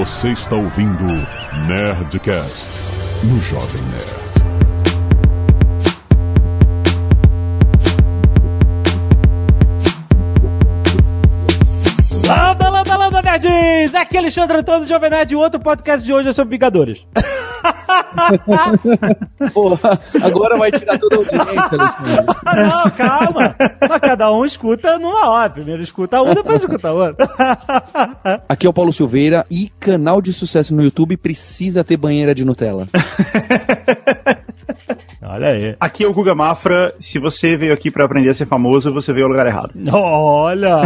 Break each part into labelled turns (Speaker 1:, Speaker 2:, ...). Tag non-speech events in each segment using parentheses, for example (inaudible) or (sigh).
Speaker 1: Você está ouvindo Nerdcast no Jovem Nerd.
Speaker 2: Landa, landa, landa, nerds! Aqui é Alexandre Antônio Jovem Nerd e outro podcast de hoje é sobre Vingadores. (laughs) (laughs)
Speaker 3: Porra, agora vai tirar toda a audiência, Alexandre.
Speaker 2: Não, calma! Mas cada um escuta numa hora. Primeiro escuta um, depois escuta outro. (laughs)
Speaker 3: Aqui é o Paulo Silveira e canal de sucesso no YouTube precisa ter banheira de Nutella. (laughs)
Speaker 2: Olha aí.
Speaker 4: Aqui é o Guga Mafra. Se você veio aqui pra aprender a ser famoso, você veio ao lugar errado.
Speaker 2: Olha!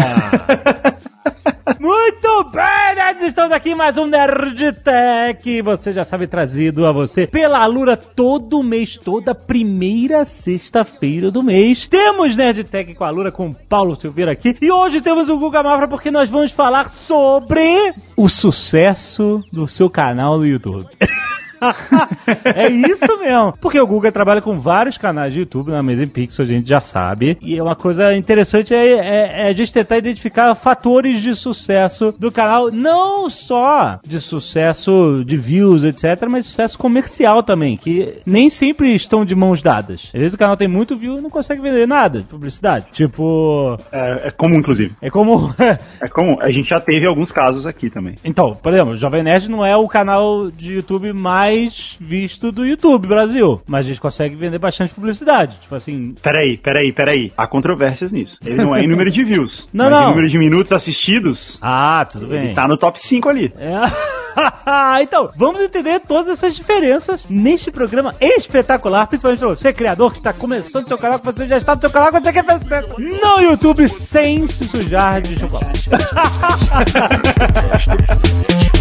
Speaker 2: Muito bem, nerds! Estamos aqui mais um Nerd Tech. Você já sabe, trazido a você pela Alura todo mês, toda primeira sexta-feira do mês. Temos Nerd Tech com a Alura, com o Paulo Silveira aqui. E hoje temos o Guga Mafra porque nós vamos falar sobre o sucesso do seu canal no YouTube. (laughs) (laughs) é isso mesmo. Porque o Google trabalha com vários canais de YouTube na Amazing Pixel, a gente já sabe. E uma coisa interessante é, é- é a gente tentar identificar fatores de sucesso do canal, não só de sucesso de views, etc., mas de sucesso comercial também, que nem sempre estão de mãos dadas. Às vezes o canal tem muito view e não consegue vender nada de publicidade. Tipo,
Speaker 4: É, é comum, inclusive.
Speaker 2: é como. (laughs)
Speaker 4: É comum. A gente já teve alguns casos aqui também.
Speaker 2: Então, por exemplo, o Jovem Nerd não é o canal de YouTube mais visto do YouTube Brasil, mas a gente consegue vender bastante publicidade. Tipo assim,
Speaker 4: Peraí, peraí, peraí. Há controvérsias nisso. Ele não é em número de views. (laughs)
Speaker 2: Não,
Speaker 4: mas
Speaker 2: não.
Speaker 4: em número de minutos assistidos,
Speaker 2: ah, tudo bem.
Speaker 4: ele tá no top 5 ali.
Speaker 2: É. (laughs) então, vamos entender todas essas diferenças neste programa espetacular, principalmente pra você, criador, que está começando seu canal, que você já está no seu canal, que você quer fazer no YouTube sem se sujar de chocolate. (laughs)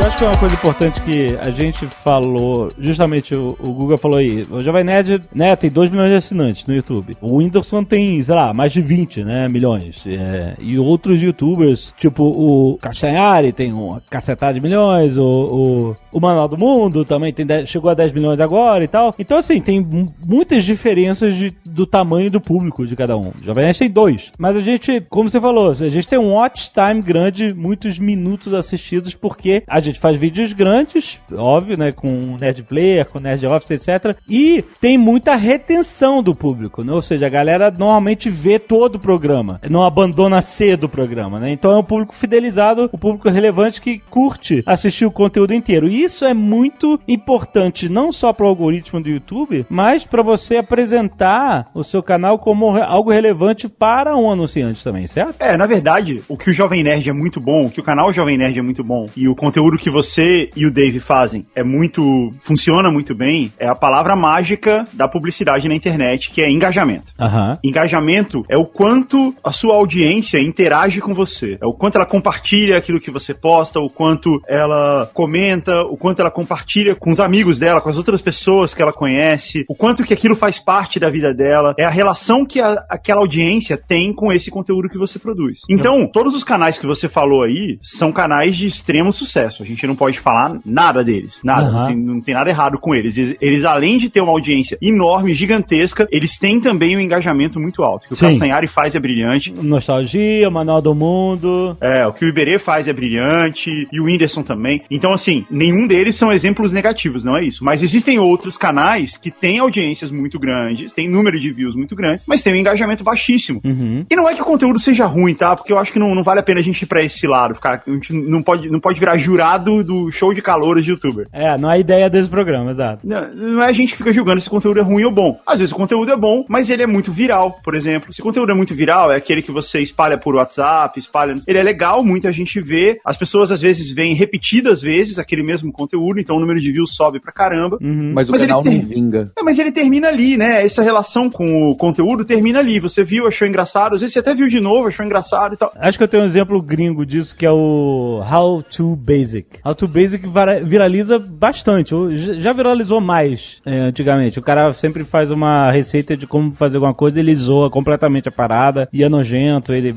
Speaker 2: Eu acho que é uma coisa importante que a gente falou, justamente o, o Google falou aí, o Jovem Nerd, né, tem 2 milhões de assinantes no YouTube. O Whindersson tem, sei lá, mais de 20, né, milhões. É, e outros youtubers, tipo o Castanhari tem uma cacetada de milhões, o, o, o Manual do Mundo também tem 10 chegou a 10 milhões agora e tal. Então, assim, tem mu- muitas diferenças de, do tamanho do público de cada um. O Jovem Nerd tem dois. Mas a gente, como você falou, a gente tem um watch time grande, muitos minutos assistidos, porque a gente faz vídeos grandes, óbvio, né? Com Nerd Player, com Nerd Office, etc. E tem muita retenção do público, né? Ou seja, a galera normalmente vê todo o programa, não abandona cedo o programa, né? Então é um público fidelizado, um público relevante que curte assistir o conteúdo inteiro. E isso é muito importante, não só para o algoritmo do YouTube, mas para você apresentar o seu canal como algo relevante para um anunciante também, certo?
Speaker 4: É, na verdade, o que o Jovem Nerd é muito bom, o que o canal Jovem Nerd é muito bom, e o conteúdo que você e o Dave fazem é muito. funciona muito bem, é a palavra mágica da publicidade na internet, que é engajamento.
Speaker 2: Aham.
Speaker 4: Engajamento é o quanto a sua audiência interage com você. É o quanto ela compartilha aquilo que você posta, o quanto ela comenta, o quanto ela compartilha com os amigos dela, com as outras pessoas que ela conhece, o quanto que aquilo faz parte da vida dela. É a relação que a- aquela audiência tem com esse conteúdo que você produz. Então, todos os canais que você falou aí são canais de extremo sucesso. A gente não pode falar nada deles. Nada.
Speaker 2: Aham.
Speaker 4: Não, tem, não tem nada errado com eles. eles. Eles, além de ter uma audiência enorme, gigantesca, eles têm também um engajamento muito alto. O que o
Speaker 2: Sim.
Speaker 4: Castanhari faz é brilhante.
Speaker 2: Nostalgia, Manual do Mundo.
Speaker 4: É, o que o Iberê faz é brilhante, e o Whindersson também. Então, assim, nenhum deles são exemplos negativos, não é isso. Mas existem outros canais que têm audiências muito grandes, têm número de views muito grandes, mas têm um engajamento baixíssimo.
Speaker 2: Uhum.
Speaker 4: E não é que o conteúdo seja ruim, tá? Porque eu acho que não, não vale a pena a gente ir pra esse lado. Ficar, a gente não pode, não pode virar jurado do show de calouros de youtuber.
Speaker 2: É, não é a ideia desse programa, exato.
Speaker 4: Não, não é a gente que fica julgando se o conteúdo é ruim ou bom. Às vezes o conteúdo é bom, mas ele é muito viral, por exemplo. Se o conteúdo é muito viral, é aquele que você espalha por WhatsApp, espalha. Ele é legal, muita gente vê. As pessoas às vezes veem repetidas vezes aquele mesmo conteúdo, então o número de views sobe pra caramba.
Speaker 3: Mas o
Speaker 4: Mas ele
Speaker 3: canal não
Speaker 4: tem-
Speaker 3: vinga.
Speaker 4: É, mas ele termina ali, né? Essa relação com o conteúdo termina ali. Você viu, achou engraçado, às vezes você até viu de novo, achou engraçado e tal.
Speaker 2: Acho que eu tenho um exemplo gringo disso que é o How to Basic. How to Basic viraliza bastante. Já viralizou mais é, antigamente. O cara sempre faz uma receita de como fazer alguma coisa, ele zoa completamente a parada e é nojento. Ele.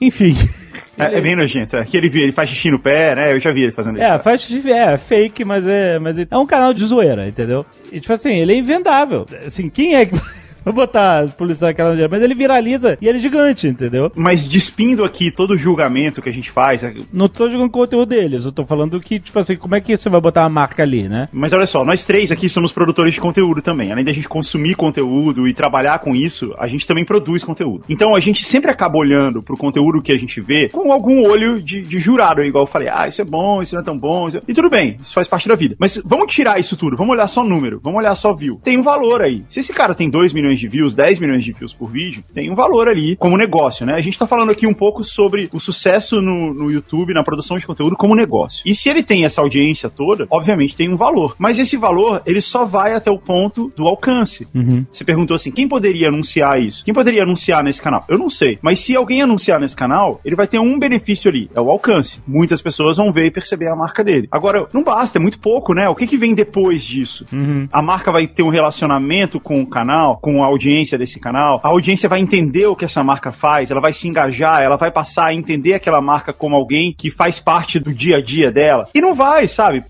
Speaker 2: Enfim.
Speaker 4: É, é bem nojento. É. Que ele, ele faz xixi no pé, né? Eu já vi ele fazendo isso.
Speaker 2: É, faz é fake, mas é, mas é um canal de zoeira, entendeu? E tipo assim, ele é invendável. Assim, quem é que Vou botar publicidade naquela onde mas ele viraliza e ele é gigante, entendeu?
Speaker 4: Mas despindo aqui todo o julgamento que a gente faz. é-
Speaker 2: Não tô jogando conteúdo deles, eu tô falando que, tipo assim, como é que você vai botar uma marca ali, né?
Speaker 4: Mas olha só, nós três aqui somos produtores de conteúdo também. Além da gente consumir conteúdo e trabalhar com isso, a gente também produz conteúdo. Então a gente sempre acaba olhando pro conteúdo que a gente vê com algum olho de, de jurado, igual eu falei, ah, isso é bom, isso não é tão bom. isso é- E tudo bem, isso faz parte da vida. Mas vamos tirar isso tudo, vamos olhar só número, vamos olhar só view. Tem um valor aí. Se esse cara tem 2 milhões de views, 10 milhões de views por vídeo, tem um valor ali como negócio, né? A gente tá falando aqui um pouco sobre o sucesso no, no YouTube, na produção de conteúdo como negócio. E se ele tem essa audiência toda, obviamente tem um valor. Mas esse valor, ele só vai até o ponto do alcance. Você perguntou assim, quem poderia anunciar isso? Quem poderia anunciar nesse canal? Eu não sei. Mas se alguém anunciar nesse canal, ele vai ter um benefício ali, é o alcance. Muitas pessoas vão ver e perceber a marca dele. Agora, não basta, é muito pouco, né? O que, que vem depois disso? A marca vai ter um relacionamento com o canal, com a audiência desse canal. A audiência vai entender o que essa marca faz, ela vai se engajar, ela vai passar a entender aquela marca como alguém que faz parte do dia a dia dela. E não vai, sabe?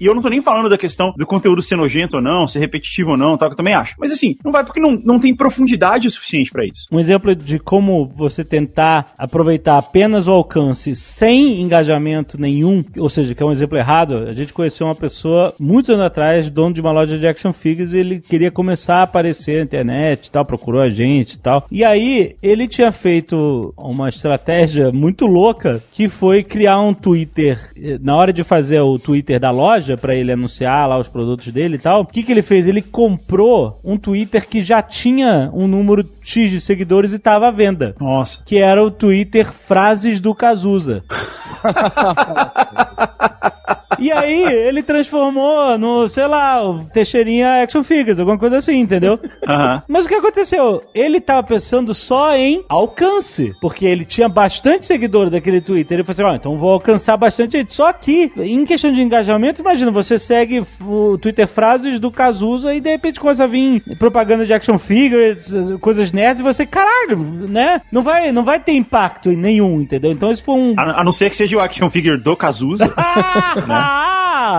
Speaker 4: E eu não tô nem falando da questão do conteúdo ser nojento ou não, ser repetitivo ou não, tal, que eu também acho. Mas assim, não vai porque não, não tem profundidade o suficiente pra isso.
Speaker 2: Um exemplo de como você tentar aproveitar apenas o alcance sem engajamento nenhum, ou seja, que é um exemplo errado. A gente conheceu uma pessoa muitos anos atrás, dono de uma loja de action figures, e ele queria começar a aparecer na internet e tal, procurou a gente e tal. E aí ele tinha feito uma estratégia muito louca que foi criar um Twitter na hora de fazer o Twitter da loja para ele anunciar lá os produtos dele e tal. O que que ele fez? Ele comprou um Twitter que já tinha um número X de seguidores e estava à venda.
Speaker 4: Nossa.
Speaker 2: Que era o Twitter Frases do Cazuza. (laughs) E aí, ele transformou no, sei lá, o Teixeirinha Action Figures, alguma coisa assim, entendeu?
Speaker 4: Aham.
Speaker 2: Mas o que aconteceu? Ele tava pensando só em alcance, porque ele tinha bastante seguidores daquele Twitter. Ele falou assim: ó, então vou alcançar bastante gente. Só que, em questão de engajamento, imagina, você segue o Twitter frases do Cazuza e de repente começa a vir propaganda de action figures, coisas nerds, e você, caralho, né? Não vai, não vai ter impacto nenhum, entendeu? Então isso foi um.
Speaker 4: A, a não ser que seja o action figure do Cazuza. (laughs)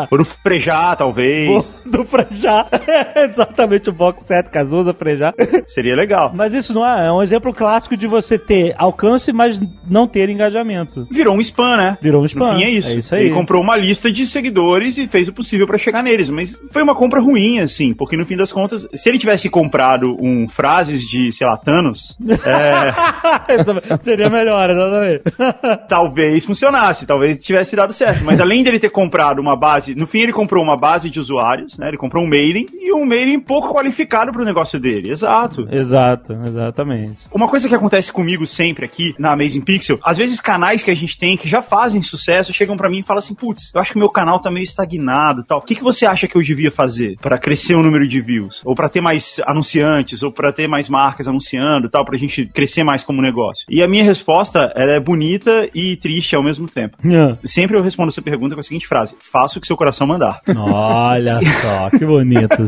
Speaker 4: Ou do Frejá, talvez.
Speaker 2: Do Frejá. Exatamente o box set Cazuza, Frejá. (laughs)
Speaker 4: Seria legal.
Speaker 2: Mas isso não é, é um exemplo clássico de você ter alcance, mas não ter engajamento.
Speaker 4: Virou um spam, né?
Speaker 2: Virou um spam.
Speaker 4: No fim é isso.
Speaker 2: É isso aí.
Speaker 4: Ele comprou uma lista de seguidores e fez o possível pra chegar neles. Mas foi uma compra ruim, assim, porque no fim das contas, se ele tivesse comprado um frases de, sei lá, Thanos, (laughs)
Speaker 2: Essa Seria melhor, exatamente. (laughs)
Speaker 4: talvez funcionasse, talvez tivesse dado certo. Mas além dele ter comprado uma base, no fim ele comprou uma base de usuários, né? Ele comprou um mailing e um mailing pouco qualificado pro negócio dele. Exato.
Speaker 2: Exato, exatamente.
Speaker 4: Uma coisa que acontece comigo sempre aqui na Amazing Pixel, às vezes canais que a gente tem que já fazem sucesso chegam pra mim e falam assim: putz, eu acho que meu canal tá meio estagnado e tal. O que, que você acha que eu devia fazer pra crescer o número de views? Ou pra ter mais anunciantes? Ou pra ter mais marcas anunciando tal? Pra gente crescer mais como negócio? E a minha resposta, ela é bonita e triste ao mesmo tempo. (laughs) Sempre eu respondo essa pergunta com a seguinte frase: faça o que seu coração mandar.
Speaker 2: Olha só, que bonito.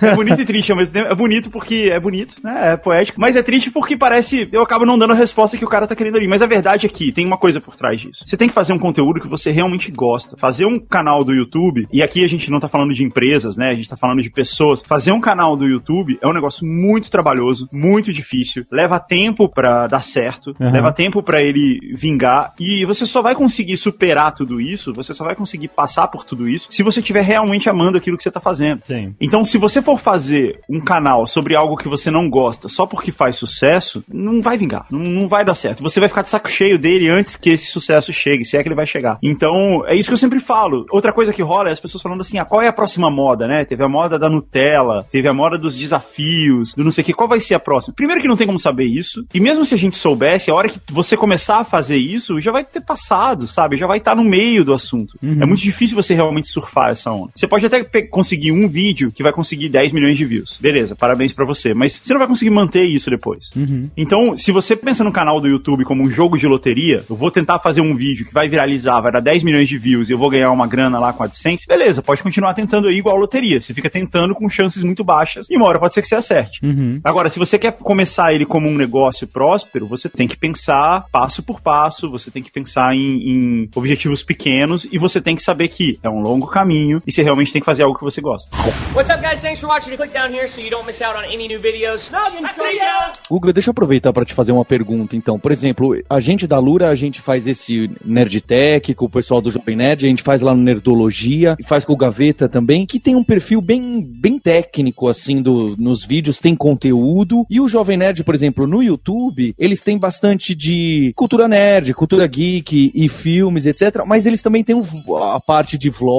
Speaker 4: É bonito e triste ao mesmo tempo. É bonito porque é bonito, né? É poético. Mas é triste porque parece. Eu acabo não dando a resposta que o cara tá querendo ali. Mas a verdade é que tem uma coisa por trás disso. Você tem que fazer um conteúdo que você realmente gosta. Fazer um canal do YouTube, e aqui a gente não tá falando de empresas, né? A gente tá falando de pessoas. Fazer um canal do YouTube é um negócio muito trabalhoso, muito difícil. Leva tempo pra dar certo.
Speaker 2: Uhum.
Speaker 4: Leva tempo pra ele vingar. E você só vai conseguir superar tudo isso, você só vai conseguir passar por tudo isso, se você estiver realmente amando aquilo que você tá fazendo.
Speaker 2: Sim.
Speaker 4: Então, se você for fazer um canal sobre algo que você não gosta só porque faz sucesso, não vai vingar, não, não vai dar certo. Você vai ficar de saco cheio dele antes que esse sucesso chegue, se é que ele vai chegar. Então, é isso que eu sempre falo. Outra coisa que rola é as pessoas falando assim: ah, qual é a próxima moda, né? Teve a moda da Nutella, teve a moda dos desafios, do não sei o que, qual vai ser a próxima? Primeiro que não tem como saber isso, e mesmo se a gente soubesse, a hora que você começar a fazer isso, já vai ter passado, sabe? Já vai estar no meio do assunto. É muito difícil você realmente surfar essa onda. Você pode até conseguir um vídeo que vai conseguir 10 milhões de views. Beleza, parabéns pra você. Mas você não vai conseguir manter isso depois. Então, se você pensa no canal do YouTube como um jogo de loteria, eu vou tentar fazer um vídeo que vai viralizar, vai dar 10 milhões de views e eu vou ganhar uma grana lá com a AdSense, beleza, pode continuar tentando aí igual loteria. Você fica tentando com chances muito baixas e uma hora pode ser que você acerte. Agora, se você quer começar ele como um negócio próspero, você tem que pensar passo por passo, você tem que pensar em, em objetivos pequenos e você tem que saber que é um longo caminho e você realmente tem que fazer algo que você gosta.
Speaker 5: What's up, guys? Thanks for watching. Click down here so you don't miss out on any new videos.
Speaker 3: Guga, deixa eu aproveitar para te fazer uma pergunta, então. Por exemplo, a gente da Lura, a gente faz esse Nerdtech com o pessoal do Jovem Nerd, a gente faz lá no Nerdologia, faz com o Gaveta também, que tem um perfil bem, bem técnico, assim, do, nos vídeos, tem conteúdo. E o Jovem Nerd, por exemplo, no YouTube, eles têm bastante de cultura nerd, cultura geek e filmes, etc. Mas eles também têm a parte de vlog,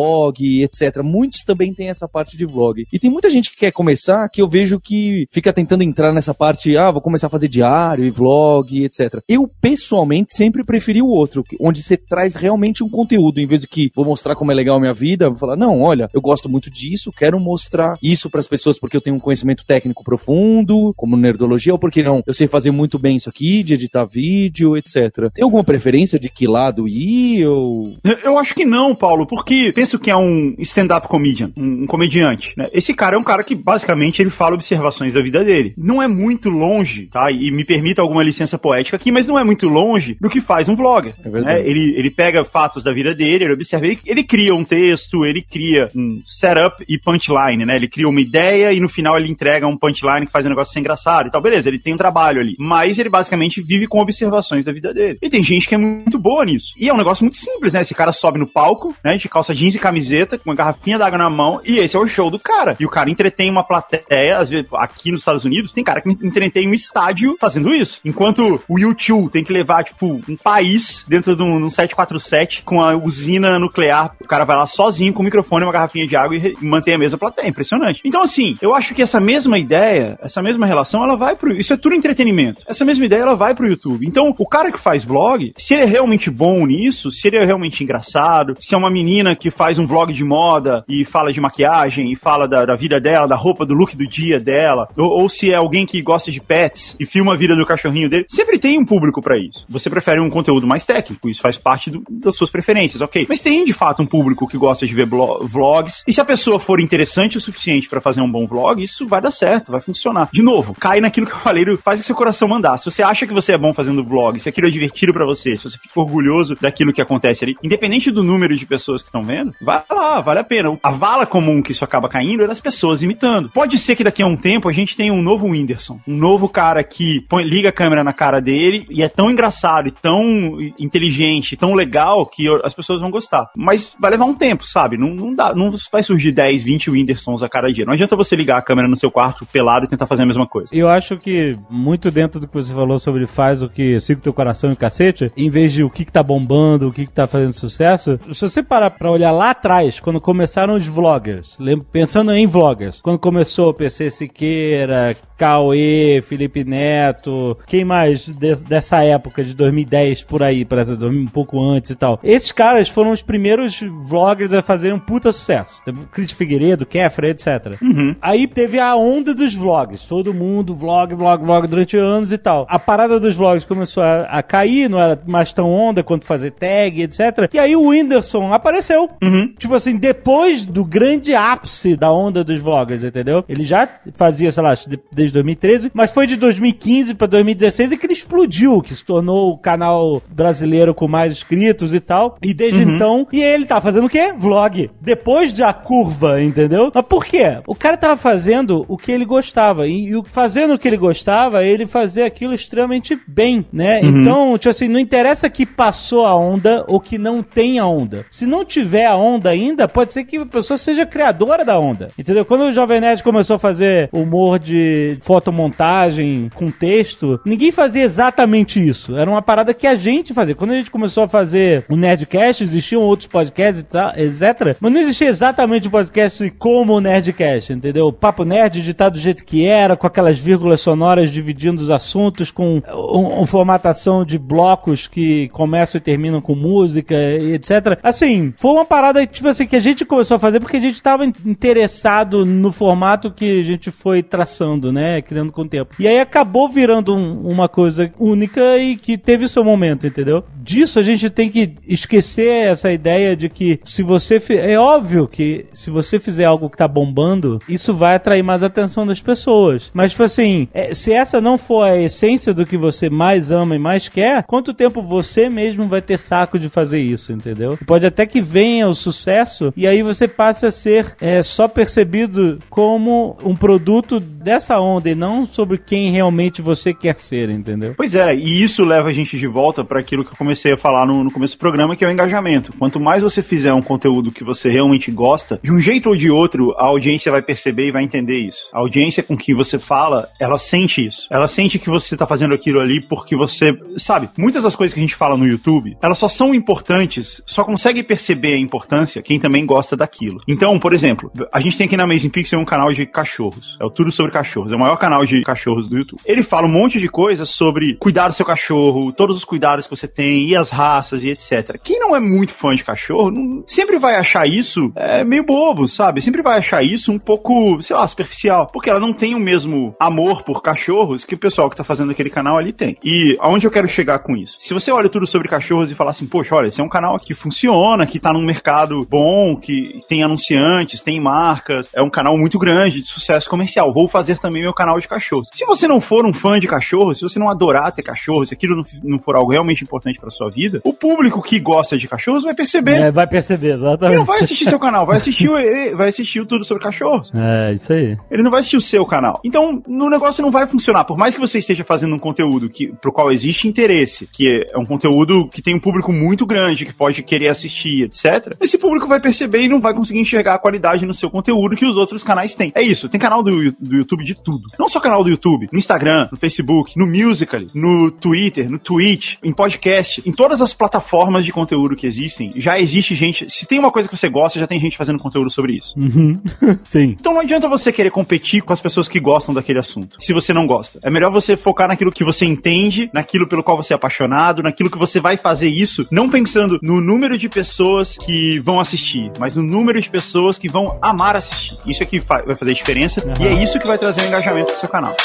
Speaker 3: etc. Muitos também têm essa parte de vlog. E tem muita gente que quer começar que eu vejo que fica tentando entrar nessa parte, ah, vou começar a fazer diário e vlog, etc. Eu, pessoalmente, sempre preferi o outro, onde você traz realmente um conteúdo, em vez de que vou mostrar como é legal a minha vida, vou falar, não, olha, eu gosto muito disso, quero mostrar isso para as pessoas porque eu tenho um conhecimento técnico profundo, como nerdologia, ou porque não, eu sei fazer muito bem isso aqui, de editar vídeo, etc. Tem alguma preferência de que lado ir, ou...
Speaker 4: Eu acho que não, Paulo, porque penso que é um stand-up comedian, um, um comediante, né? Esse cara é um cara que, basicamente, ele fala observações da vida dele. Não é muito longe, tá? E me permita alguma licença poética aqui, mas não é muito longe do que faz um vlogger. É verdade. Né? Ele, ele pega fatos da vida dele, ele observa, ele, ele cria um texto, ele cria um setup e punchline, né? Ele cria uma ideia e no final ele entrega um punchline que faz um negócio ser engraçado e tal. Beleza, ele tem um trabalho ali. Mas ele basicamente vive com observações da vida dele. E tem gente que é muito boa nisso. E é um negócio muito simples, né? Esse cara sobe no palco, né? De calça jeans e camiseta, com uma garrafinha d'água na mão, e esse é o show do cara. E o cara entretém uma plateia, às vezes, aqui nos Estados Unidos, tem cara que entretém um estádio fazendo isso. Enquanto o YouTube tem que levar, tipo, um país dentro de um, um 747 com a usina nuclear, o cara vai lá sozinho com o microfone, uma garrafinha de água e, e mantém a mesma plateia. Impressionante. Então, assim, eu acho que essa mesma ideia, essa mesma relação, ela vai pro. Isso é tudo entretenimento. Essa mesma ideia, ela vai pro YouTube. Então, o cara que faz vlog, se ele é realmente bom nisso, se ele é realmente engraçado, se é uma menina que faz um vlog de moda e fala de maquiagem e fala da, da vida dela, da roupa, do look do dia dela, ou, ou, se é alguém que gosta de pets e filma a vida do cachorrinho dele, sempre tem um público para isso. Você prefere um conteúdo mais técnico, isso faz parte do, das suas preferências, ok? Mas tem de fato um público que gosta de ver vlogs, e se a pessoa for interessante o suficiente para fazer um bom vlog, isso vai dar certo, vai funcionar. De novo, cai naquilo que eu falei, faz o que seu coração mandar. Se você acha que você é bom fazendo vlog, se aquilo é divertido para você, se você fica orgulhoso daquilo que acontece ali, independente do número de pessoas que estão vendo, vai lá, vale a pena. A vala comum que isso acaba caindo é das pessoas imitando. Pode ser que daqui a um tempo a gente tenha um novo Whindersson, um novo cara que põe, liga a câmera na cara dele e é tão engraçado e tão inteligente, tão legal que as pessoas vão gostar. Mas vai levar um tempo, sabe? Não, não dá, não vai surgir 10, 20 Whindersons a cada dia. Não adianta você ligar a câmera no seu quarto pelado e tentar fazer a mesma coisa.
Speaker 2: Eu acho que muito dentro do que você falou sobre faz o que siga o teu coração e cacete, em vez de o que, que tá bombando, o que, que tá fazendo sucesso, se você parar pra olhar lá atrás, quando começaram os vloggers, pensando em vloggers, quando começou o PC Siqueira, Cauê, Felipe Neto, quem mais de, dessa época de 2010 por aí, parece um pouco antes e tal. Esses caras foram os primeiros vloggers a fazerem um puta sucesso. Teve Cris Figueiredo, Kefra, etc. Uhum. Aí teve a onda dos vlogs. Todo mundo vlog, vlog, vlog durante anos e tal. A parada dos vlogs começou a, a cair, não era mais tão onda quanto fazer tag, etc. E aí o Whindersson apareceu. Uhum. Tipo assim, depois do grande ápice da onda dos vloggers, entendeu? Ele já fazia, sei lá, desde 2013, mas foi de 2015 para 2016 e que ele explodiu, que se tornou o canal brasileiro com mais inscritos e tal. E desde uhum. então, e ele tá fazendo o quê? Vlog. Depois da curva, entendeu? Mas por quê? O cara tava fazendo o que ele gostava. E, e fazendo o que ele gostava, ele fazia aquilo extremamente bem, né? Uhum. Então, tipo assim, não interessa que passou a onda ou que não tem a onda. Se não tiver a onda ainda, pode ser que a pessoa seja criadora da onda. Entendeu? Quando o Jovem Nerd começou a fazer humor de fotomontagem com texto, ninguém fazia exatamente isso. Era uma parada que a gente fazia. Quando a gente começou a fazer o Nerdcast, existiam outros podcasts, etc. Mas não existia exatamente o podcast como o Nerdcast, entendeu? O Papo Nerd editado do jeito que era, com aquelas vírgulas sonoras dividindo os assuntos, com uma formatação de blocos que começam e terminam com música, etc. Assim, foi uma parada tipo assim, que a gente começou a fazer porque a gente estava interessado no formato que a gente foi traçando, né? Criando com o tempo. E aí acabou virando um, uma coisa única e que teve seu momento, entendeu? Disso a gente tem que esquecer essa ideia de que se você. É óbvio que se você fizer algo que tá bombando, isso vai atrair mais atenção das pessoas. Mas, tipo assim, é, se essa não for a essência do que você mais ama e mais quer, quanto tempo você mesmo vai ter saco de fazer isso, entendeu? Pode até que venha o sucesso e aí você passe a ser é, só percebido como um produto dessa onda e não sobre quem realmente você quer ser, entendeu?
Speaker 4: Pois é, e isso leva a gente de volta para aquilo que eu comecei a falar no, no começo do programa, que é o engajamento. Quanto mais você fizer um conteúdo que você realmente gosta, de um jeito ou de outro, a audiência vai perceber e vai entender isso. A audiência com que você fala, ela sente isso. Ela sente que você tá fazendo aquilo ali porque você, sabe, muitas das coisas que a gente fala no YouTube, elas só são importantes, só consegue perceber a importância quem também gosta daquilo. Então, por exemplo, a gente tem aqui na Amazing Pixel um canal de cachorros. É o Tudo Sobre Cachorros. É o maior canal de cachorros do YouTube. Ele fala um monte de coisas sobre cuidar do seu cachorro, todos os cuidados que você tem, e as raças e etc. Quem não é muito fã de cachorro, não, sempre vai achar isso é, meio bobo, sabe? Sempre vai achar isso um pouco, sei lá, superficial. Porque ela não tem o mesmo amor por cachorros que o pessoal que tá fazendo aquele canal ali tem. E aonde eu quero chegar com isso? Se você olha tudo sobre cachorros e fala assim, poxa, olha, esse é um canal que funciona, que tá num mercado bom, que tem anunciantes, tem marcas, é um canal muito grande de sucesso comercial. Vou fazer também meu canal de cachorros. Se você não for um fã de cachorros, se você não adorar ter cachorros, se aquilo não, não for algo realmente importante para sua vida, o público que gosta de cachorros vai perceber.
Speaker 2: É, vai perceber, exatamente.
Speaker 4: Ele não vai assistir seu canal, vai assistir, o, (laughs) vai assistir tudo sobre cachorros.
Speaker 2: É, isso aí.
Speaker 4: Ele não vai assistir o seu canal. Então, no negócio não vai funcionar. Por mais que você esteja fazendo um conteúdo que, pro qual existe interesse, que é um conteúdo que tem um público muito grande, que pode querer assistir, etc., esse público vai perceber e não vai conseguir enxergar a qualidade no seu conteúdo que os outros canais têm. É isso, tem canal do, do YouTube de tudo. Não só canal do YouTube, no Instagram, no Facebook, no Musical.ly, no Twitter, no Twitch, em podcast, em todas as plataformas de conteúdo que existem, já existe gente. Se tem uma coisa que você gosta, já tem gente fazendo conteúdo sobre isso.
Speaker 2: Uhum. (laughs) Sim.
Speaker 4: Então não adianta você querer competir com as pessoas que gostam daquele assunto, se você não gosta. É melhor você focar naquilo que você entende, naquilo pelo qual você é apaixonado, naquilo que você vai fazer isso, não pensando no número de pessoas que vão assistir, mas no número de pessoas que vão amar assistir. Isso é que vai fazer diferença uhum. e é isso que vai trazer um engajamento pro seu canal.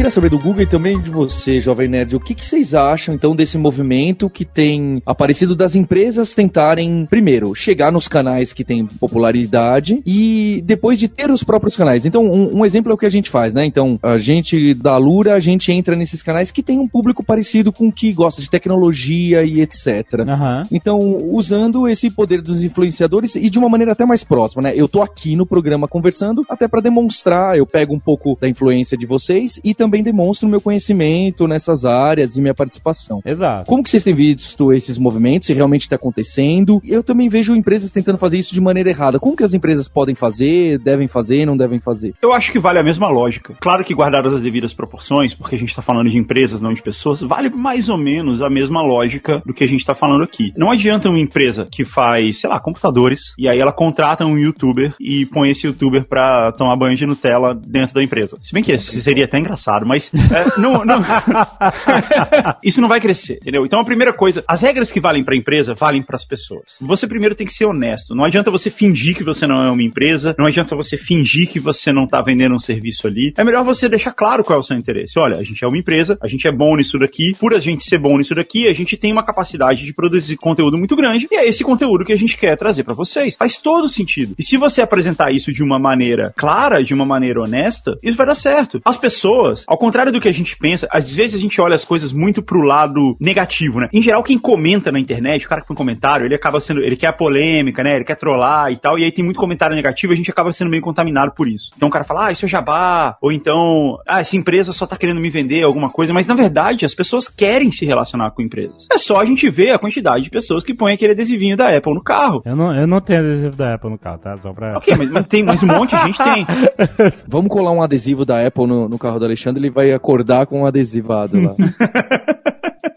Speaker 3: Queria saber do Google e também de você, Jovem Nerd, o que, que, vocês acham então desse movimento que tem aparecido das empresas tentarem, primeiro, chegar nos canais que têm popularidade e depois de ter os próprios canais. Então, um, um, exemplo é o que a gente faz, né? Então, a gente da Lura, a gente entra nesses canais que tem um público parecido com o que gosta de tecnologia e etc.
Speaker 2: Uhum.
Speaker 3: Então, usando esse poder dos influenciadores e de uma maneira até mais próxima, né? Eu tô aqui no programa conversando até para demonstrar, eu pego um pouco da influência de vocês e também demonstro meu conhecimento nessas áreas e minha participação.
Speaker 2: Exato.
Speaker 3: Como que vocês têm visto esses movimentos, se realmente está acontecendo? Eu também vejo empresas tentando fazer isso de maneira errada. Como que as empresas podem fazer, devem fazer, não devem fazer?
Speaker 4: Eu acho que vale a mesma lógica. Claro que guardadas as devidas proporções, porque a gente está falando de empresas, não de pessoas, vale mais ou menos a mesma lógica do que a gente está falando aqui. Não adianta uma empresa que faz, sei lá, computadores, e aí ela contrata um youtuber e põe esse youtuber pra tomar banho de Nutella dentro da empresa. Se bem que esse seria até engraçado engraçado, mas é, não, não... (laughs) isso não vai crescer, entendeu? Então a primeira coisa, as regras que valem para a empresa valem para as pessoas. Você primeiro tem que ser honesto. Não adianta você fingir que você não é uma empresa, não adianta você fingir que você não tá vendendo um serviço ali. É melhor você deixar claro qual é o seu interesse. Olha, a gente é uma empresa, a gente é bom nisso daqui, por a gente ser bom nisso daqui, a gente tem uma capacidade de produzir conteúdo muito grande e é esse conteúdo que a gente quer trazer para vocês. Faz todo sentido. E se você apresentar isso de uma maneira clara, de uma maneira honesta, isso vai dar certo. As pessoas pessoas. Ao contrário do que a gente pensa, às vezes a gente olha as coisas muito pro lado negativo, né? Em geral, quem comenta na internet, o cara que põe comentário, ele acaba sendo, ele quer a polêmica, né? Ele quer trollar e tal, e aí tem muito comentário negativo e a gente acaba sendo meio contaminado por isso. Então o cara fala, ah, isso é jabá, ou então, ah, essa empresa só tá querendo me vender alguma coisa, mas na verdade as pessoas querem se relacionar com empresas. É só a gente ver a quantidade de pessoas que põem aquele adesivinho da Apple no carro.
Speaker 2: Eu não, eu não tenho adesivo da Apple no carro, tá? Só pra.
Speaker 4: Ok, mas, tem, mas um monte de gente tem. (laughs)
Speaker 3: Vamos colar um adesivo da Apple no, no carro do Alexandre Alexandre ele vai acordar com um adesivado lá. (laughs)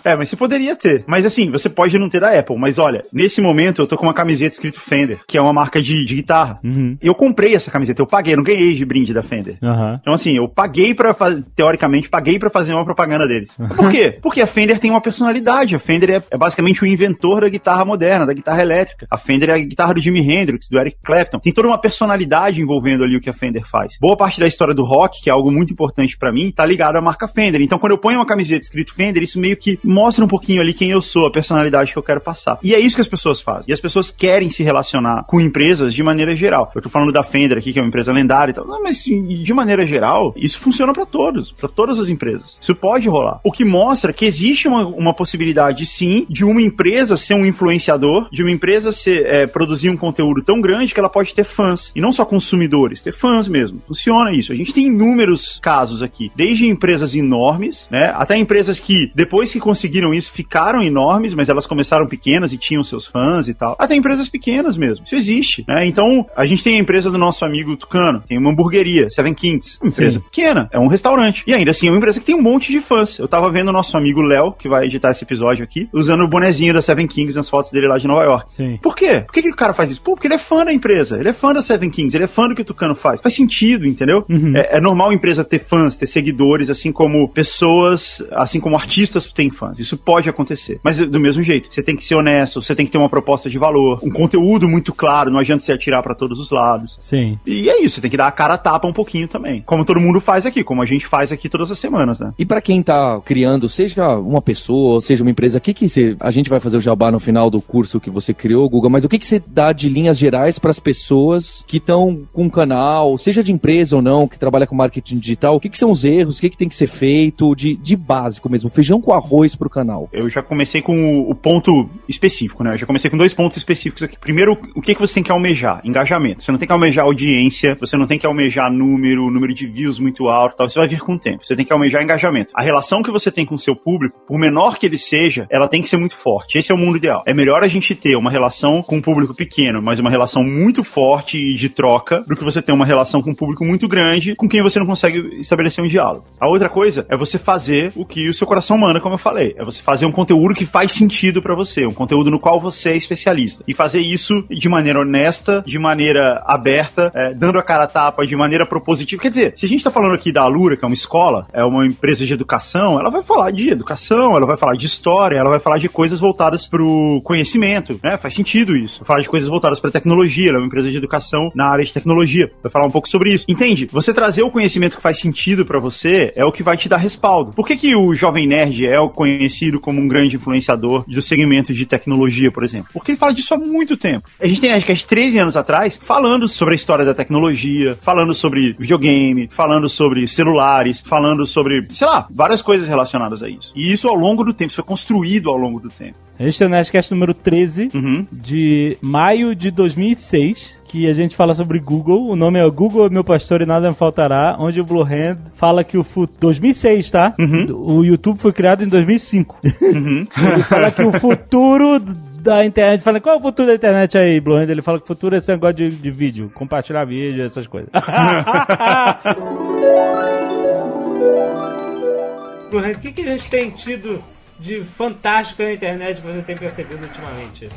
Speaker 4: É, mas você poderia ter. Mas assim, você pode não ter da Apple. Mas olha, nesse momento eu tô com uma camiseta escrito Fender, que é uma marca de, de guitarra.
Speaker 2: Uhum.
Speaker 4: Eu comprei essa camiseta, eu paguei, eu não ganhei de brinde da Fender.
Speaker 2: Aham.
Speaker 4: Então, assim, eu paguei pra fazer, teoricamente, paguei pra fazer uma propaganda deles. Mas Por quê? Porque a Fender tem uma personalidade. A Fender é, é basicamente o inventor da guitarra moderna, da guitarra elétrica. A Fender é a guitarra do Jimi Hendrix, do Eric Clapton. Tem toda uma personalidade envolvendo ali o que a Fender faz. Boa parte da história do rock, que é algo muito importante pra mim, tá ligado à marca Fender. Então, quando eu ponho uma camiseta escrito Fender, isso meio que mostra um pouquinho ali quem eu sou, a personalidade que eu quero passar. E é isso que as pessoas fazem. E as pessoas querem se relacionar com empresas de maneira geral. Eu tô falando da Fender aqui, que é uma empresa lendária e tal. Não, mas de maneira geral, isso funciona pra todos, pra todas as empresas. Isso pode rolar. O que mostra que existe uma, uma possibilidade, sim, de uma empresa ser um influenciador, de uma empresa ser, é, produzir um conteúdo tão grande que ela pode ter fãs. E não só consumidores, ter fãs mesmo. Funciona isso. A gente tem inúmeros casos aqui, desde empresas enormes, né, até empresas que, depois que conseguiram isso, ficaram enormes, mas elas começaram pequenas e tinham seus fãs e tal. Até empresas pequenas mesmo. Isso existe, né? Então, a gente tem a empresa do nosso amigo Tucano, tem uma hamburgueria, Seven Kings, uma empresa
Speaker 2: Sim.
Speaker 4: pequena, é um restaurante. E ainda assim, é uma empresa que tem um monte de fãs. Eu tava vendo o nosso amigo Léo, que vai editar esse episódio aqui, usando o bonezinho da Seven Kings nas fotos dele lá de Nova York.
Speaker 2: Sim.
Speaker 4: Por quê? Por que, que o cara faz isso? Pô, porque ele é fã da empresa, ele é fã da Seven Kings, ele é fã do que o Tucano faz. Faz sentido, entendeu? É, é normal a empresa ter fãs, ter seguidores, assim como pessoas, assim como artistas têm fãs. Isso pode acontecer. Mas do mesmo jeito, você tem que ser honesto, você tem que ter uma proposta de valor, um conteúdo muito claro, não adianta você atirar pra todos os lados.
Speaker 2: Sim.
Speaker 4: E é isso, você tem que dar a cara a tapa um pouquinho também. Como todo mundo faz aqui, como a gente faz aqui todas as semanas, né?
Speaker 3: E pra quem tá criando, seja uma pessoa, seja uma empresa, o que que você, a gente vai fazer o jabá no final do curso que você criou, Guga, mas o que que você dá de linhas gerais pras pessoas que estão com um canal, seja de empresa ou não, que trabalha com marketing digital, o que que são os erros, o que que tem que ser feito de, de básico mesmo, feijão com arroz pro canal?
Speaker 4: Eu já comecei com o, o ponto específico, né? Eu já comecei com dois pontos específicos aqui. Primeiro, o que, que você tem que almejar? Engajamento. Você não tem que almejar audiência, você não tem que almejar número, número de views muito alto, tal. Isso vai vir com o tempo. Você tem que almejar engajamento. A relação que você tem com o seu público, por menor que ele seja, ela tem que ser muito forte. Esse é o mundo ideal. É melhor a gente ter uma relação com um público pequeno, mas uma relação muito forte e de troca, do que você ter uma relação com um público muito grande, com quem você não consegue estabelecer um diálogo. A outra coisa é você fazer o que o seu coração manda, como eu falei. É você fazer um conteúdo que faz sentido pra você, um conteúdo no qual você é especialista. E fazer isso de maneira honesta, de maneira aberta, é, dando a cara a tapa, de maneira propositiva. Quer dizer, se a gente tá falando aqui da Alura, que é uma escola, é uma empresa de educação, ela vai falar de educação, ela vai falar de história, ela vai falar de coisas voltadas pro conhecimento, né? Faz sentido isso. Falar de coisas voltadas pra tecnologia, ela é uma empresa de educação na área de tecnologia. Vai falar um pouco sobre isso. Entende? Você trazer o conhecimento que faz sentido pra você é o que vai te dar respaldo. Por que, que o Jovem Nerd é o conhecido como um grande influenciador do segmento de tecnologia, por exemplo? Porque ele fala disso há muito tempo. A gente tem, acho que há 13 anos atrás, falando sobre a história da tecnologia, falando sobre videogame, falando sobre celulares, falando sobre, sei lá, várias coisas relacionadas a isso. E isso ao longo do tempo, isso foi construído ao longo do tempo.
Speaker 2: Este é o Nerdcast número 13
Speaker 4: Uhum.
Speaker 2: de maio de 2006, que a gente fala sobre Google. O nome é Google meu pastor e nada me faltará, onde o Blue Hand fala que o futuro... 2006, tá? O YouTube foi criado em 2005. Ele fala que o futuro da internet... Fala, qual é o futuro da internet aí, Blue Hand? Ele fala que o futuro é esse negócio de, de vídeo, compartilhar vídeo, essas coisas. (laughs) (laughs) Blue Hand, o que, que a gente tem tido de fantástico na internet que você tem percebido ultimamente?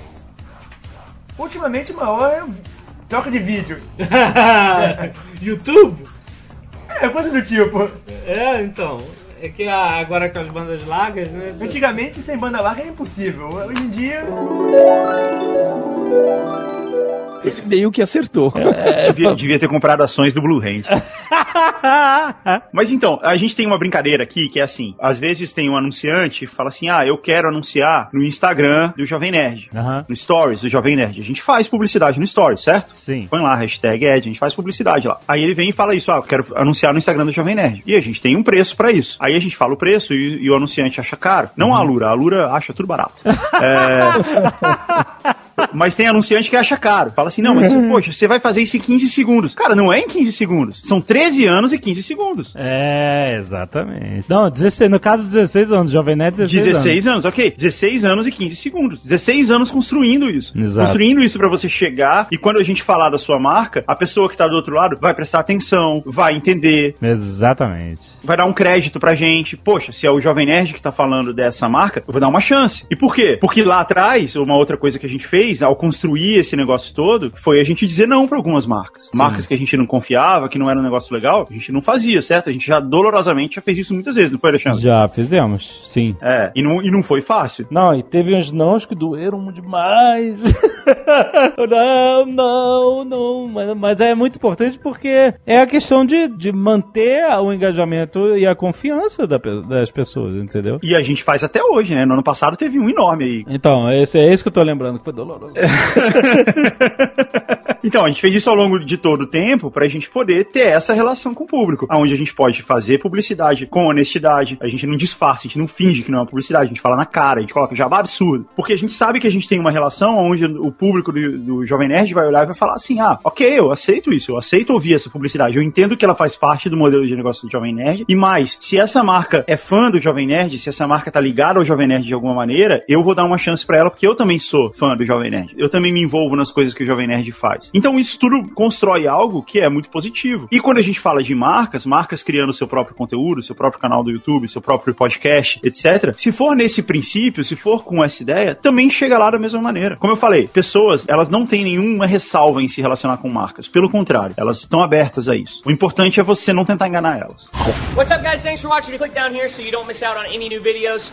Speaker 6: Ultimamente, o maior é troca de vídeo. (laughs)
Speaker 2: YouTube?
Speaker 6: É coisa do tipo.
Speaker 2: É, então. É que agora com as bandas largas, né?
Speaker 6: Antigamente, sem banda larga é impossível. Hoje em dia,
Speaker 3: Ele (laughs) meio que acertou.
Speaker 4: Devia, devia ter comprado ações do Blue Hand. (laughs) Mas então, a gente tem uma brincadeira aqui que é assim: às vezes tem um anunciante e fala assim: ah, eu quero anunciar no Instagram do Jovem Nerd.
Speaker 2: Aham.
Speaker 4: No Stories do Jovem Nerd. A gente faz publicidade no Stories, certo?
Speaker 2: Sim.
Speaker 4: Põe lá, hashtag Ed, a gente faz publicidade lá. Aí ele vem e fala isso, ah, eu quero anunciar no Instagram do Jovem Nerd. E a gente tem um preço pra isso. Aí a gente fala o preço e, e o anunciante acha caro. Não a Alura, a Alura acha tudo barato. (laughs) É... Mas tem anunciante que acha caro. Fala assim, não, mas poxa, você vai fazer isso em 15 segundos. Cara, não é em 15 segundos. São 13 anos e 15 segundos.
Speaker 2: É, exatamente. Não, 16, no caso 16 anos, Jovem Nerd 16,
Speaker 4: 16 anos. ok. 16 anos e 15 segundos. 16 anos construindo isso.
Speaker 2: Exato.
Speaker 4: Construindo isso pra você chegar e quando a gente falar da sua marca, a pessoa que tá do outro lado vai prestar atenção, vai entender,
Speaker 2: Exatamente.
Speaker 4: vai dar um crédito pra gente. Poxa, se é o Jovem Nerd que tá falando dessa marca, eu vou dar uma chance. E por quê? Porque lá atrás, uma outra coisa que a gente fez, ao construir esse negócio todo, foi a gente dizer não pra algumas marcas. Marcas que a gente não confiava, que não era um negócio legal, a gente não fazia, certo? A gente já dolorosamente já fez isso muitas vezes, não foi, Alexandre?
Speaker 2: Já fizemos, sim.
Speaker 4: É, e não, e não foi fácil.
Speaker 2: Não, e teve uns nãos que doeram demais. (laughs) não, não, não. Mas, mas é muito importante porque é a questão de, de manter o engajamento e a confiança da das pessoas, entendeu?
Speaker 4: E a gente faz até hoje, né? No ano passado teve um enorme aí.
Speaker 2: Então, esse, é isso que eu tô lembrando, que foi doloroso. (laughs)
Speaker 4: Então, a gente fez isso ao longo de todo o tempo pra gente poder ter essa relação com o público, onde a gente pode fazer publicidade com honestidade, a gente não disfarça, a gente não finge que não é uma publicidade, a gente fala na cara, a gente coloca jabá absurdo. Porque a gente sabe que a gente tem uma relação onde o público do, do Jovem Nerd vai olhar e vai falar assim: ah, ok, eu aceito isso, eu aceito ouvir essa publicidade, eu entendo que ela faz parte do modelo de negócio do Jovem Nerd, e mais, se essa marca é fã do Jovem Nerd, se essa marca tá ligada ao Jovem Nerd de alguma maneira, eu vou dar uma chance pra ela, porque eu também sou fã do Jovem Nerd. Eu também me envolvo nas coisas que o Jovem Nerd faz. Então isso tudo constrói algo que é muito positivo. E quando a gente fala de marcas, marcas criando seu próprio conteúdo, seu próprio canal do YouTube, seu próprio podcast, etc. Se for nesse princípio, se for com essa ideia, também chega lá da mesma maneira. Como eu falei, pessoas, elas não têm nenhuma ressalva em se relacionar com marcas. Pelo contrário, elas estão abertas a isso. O importante é você não tentar enganar elas.
Speaker 5: What's up, guys? Thanks for watching. Click down here so you don't miss out on any new videos.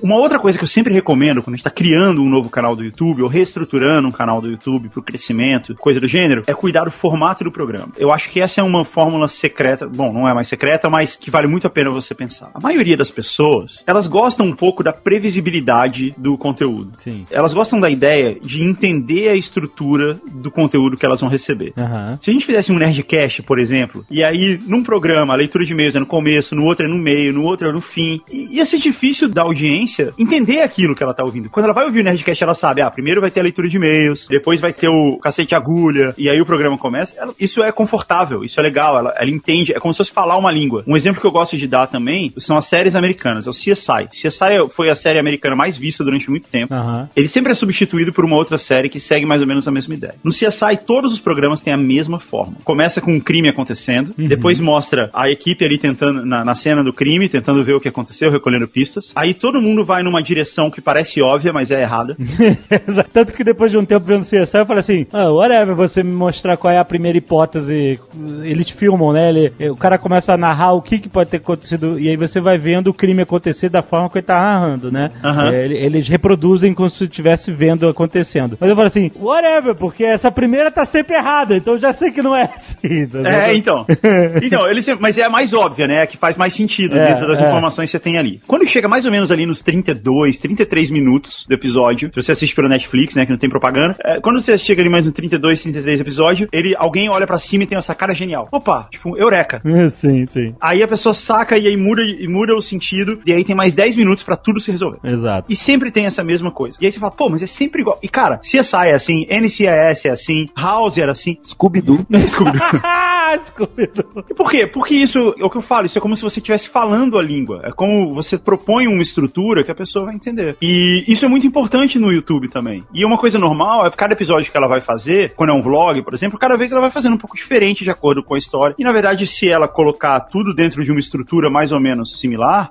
Speaker 4: Uma outra coisa que eu sempre recomendo quando a gente está criando um novo canal do YouTube ou reestruturando um canal do YouTube para o crescimento, coisa do gênero, é cuidar do formato do programa. Eu acho que essa é uma fórmula secreta, bom, não é mais secreta, mas que vale muito a pena você pensar. A maioria das pessoas, elas gostam um pouco da previsibilidade do conteúdo.
Speaker 2: Sim.
Speaker 4: Elas gostam da ideia de entender a estrutura do conteúdo que elas vão receber.
Speaker 2: Aham.
Speaker 4: Se a gente fizesse um Nerdcast, por exemplo, e aí num programa a leitura de e-mails é no começo, no outro é no meio, no outro é no fim, ia ser difícil da audiência entender aquilo que ela tá ouvindo. Quando ela vai ouvir o Nerdcast, ela sabe, ah, primeiro vai ter a leitura de e-mails, depois vai ter o cacete agulha, e aí o programa começa. Ela- isso é confortável, isso é legal, ela, ela entende, é como se fosse falar uma língua. Um exemplo que eu gosto de dar também são as séries americanas, é o CSI. CSI foi a série americana mais vista durante muito tempo.
Speaker 2: Aham.
Speaker 4: Ele sempre é substituído por uma outra série que segue mais ou menos a mesma ideia. No CSI, todos os programas têm a mesma forma. Começa com um crime acontecendo, depois mostra a equipe ali tentando, na, na cena do crime, tentando ver o que aconteceu, recolhendo pistas. Aí todo mundo vai numa direção que parece óbvia, mas é errada. (laughs) (laughs)
Speaker 2: Tanto que depois de um tempo vendo CSI, eu falei assim: ah, whatever, você me mostrar qual é a primeira hipótese. Eles filmam, né? Ele, o cara começa a narrar o que, que pode ter acontecido, e aí você vai vendo o crime acontecer da forma que ele tá narrando, né? É, ele- eles reproduzem como se estivesse vendo acontecendo. Mas eu falei assim: whatever, porque essa primeira tá sempre errada, então eu já sei que não é assim. entendeu?
Speaker 4: É, então. (laughs) então, ele sempre- mas é a mais óbvia, né? A que faz mais sentido
Speaker 2: É,
Speaker 4: dentro das
Speaker 2: é.
Speaker 4: informações que você tem ali. Quando chega mais ou menos ali nos 32, 33 minutos do episódio, se você assiste pelo Netflix, né, que não tem propaganda, é, quando você chega ali mais no 32, 33 episódio, ele, alguém olha pra cima e tem essa cara genial. Opa, tipo, eureka. (laughs)
Speaker 2: sim, sim.
Speaker 4: Aí a pessoa saca e aí muda, e muda o sentido, e aí tem mais 10 minutos pra tudo se resolver.
Speaker 2: Exato.
Speaker 4: E sempre tem essa mesma coisa. E aí você fala, pô, mas é sempre igual. E cara, CSI é assim, NCIS é assim, House era assim.
Speaker 3: Scooby-Doo. (laughs)
Speaker 4: Scooby-Doo.
Speaker 2: Ah, (laughs) Scooby-Doo.
Speaker 4: E por quê? Porque isso é o que eu falo, isso é como se você estivesse falando a língua. É como você propõe uma estrutura que a pessoa vai entender. E isso é muito importante no YouTube também. E uma coisa normal é que cada episódio que ela vai fazer, quando é um vlog, por exemplo, cada vez ela vai fazendo um pouco diferente de acordo com a história. E na verdade, se ela colocar tudo dentro de uma estrutura mais ou menos similar,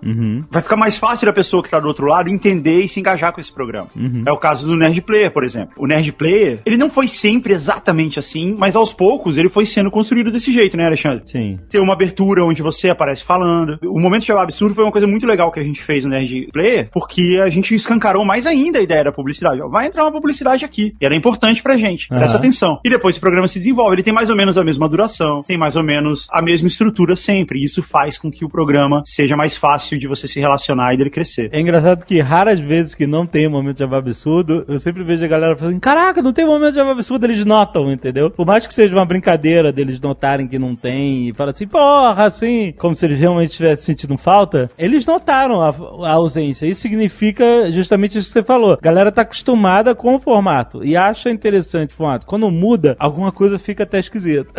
Speaker 4: vai ficar mais fácil da pessoa que tá do outro lado entender e se engajar com esse programa. É o caso do Nerd Player, por exemplo. O Nerd Player, ele não foi sempre exatamente assim, mas aos poucos ele foi sendo construído desse jeito, né, Alexandre?
Speaker 2: Sim.
Speaker 4: ter uma abertura onde você aparece falando. O momento de Absurdo foi uma coisa muito legal que a gente fez no Nerd Player, porque a gente escancarou mais ainda a ideia da publicidade. Ó, vai entrar uma publicidade aqui. E era importante pra gente. Presta
Speaker 2: Aham.
Speaker 4: atenção. E depois o programa se desenvolve. Ele tem mais ou menos a mesma duração, tem mais ou menos a mesma estrutura sempre. E isso faz com que o programa seja mais fácil de você se relacionar e dele crescer.
Speaker 2: É engraçado que raras vezes que não tem momento de Java absurdo, eu sempre vejo a galera falando, caraca, não tem momento de Java absurdo, eles notam, entendeu? Por mais que seja uma brincadeira deles notarem que não tem e falam assim, porra, assim, como se eles realmente estivessem sentindo falta, eles notaram a, a ausência. Isso significa justamente isso que você falou. A galera tá acostumada com o formato e acha interessante o formato. Quando muda, alguma coisa fica até esquisita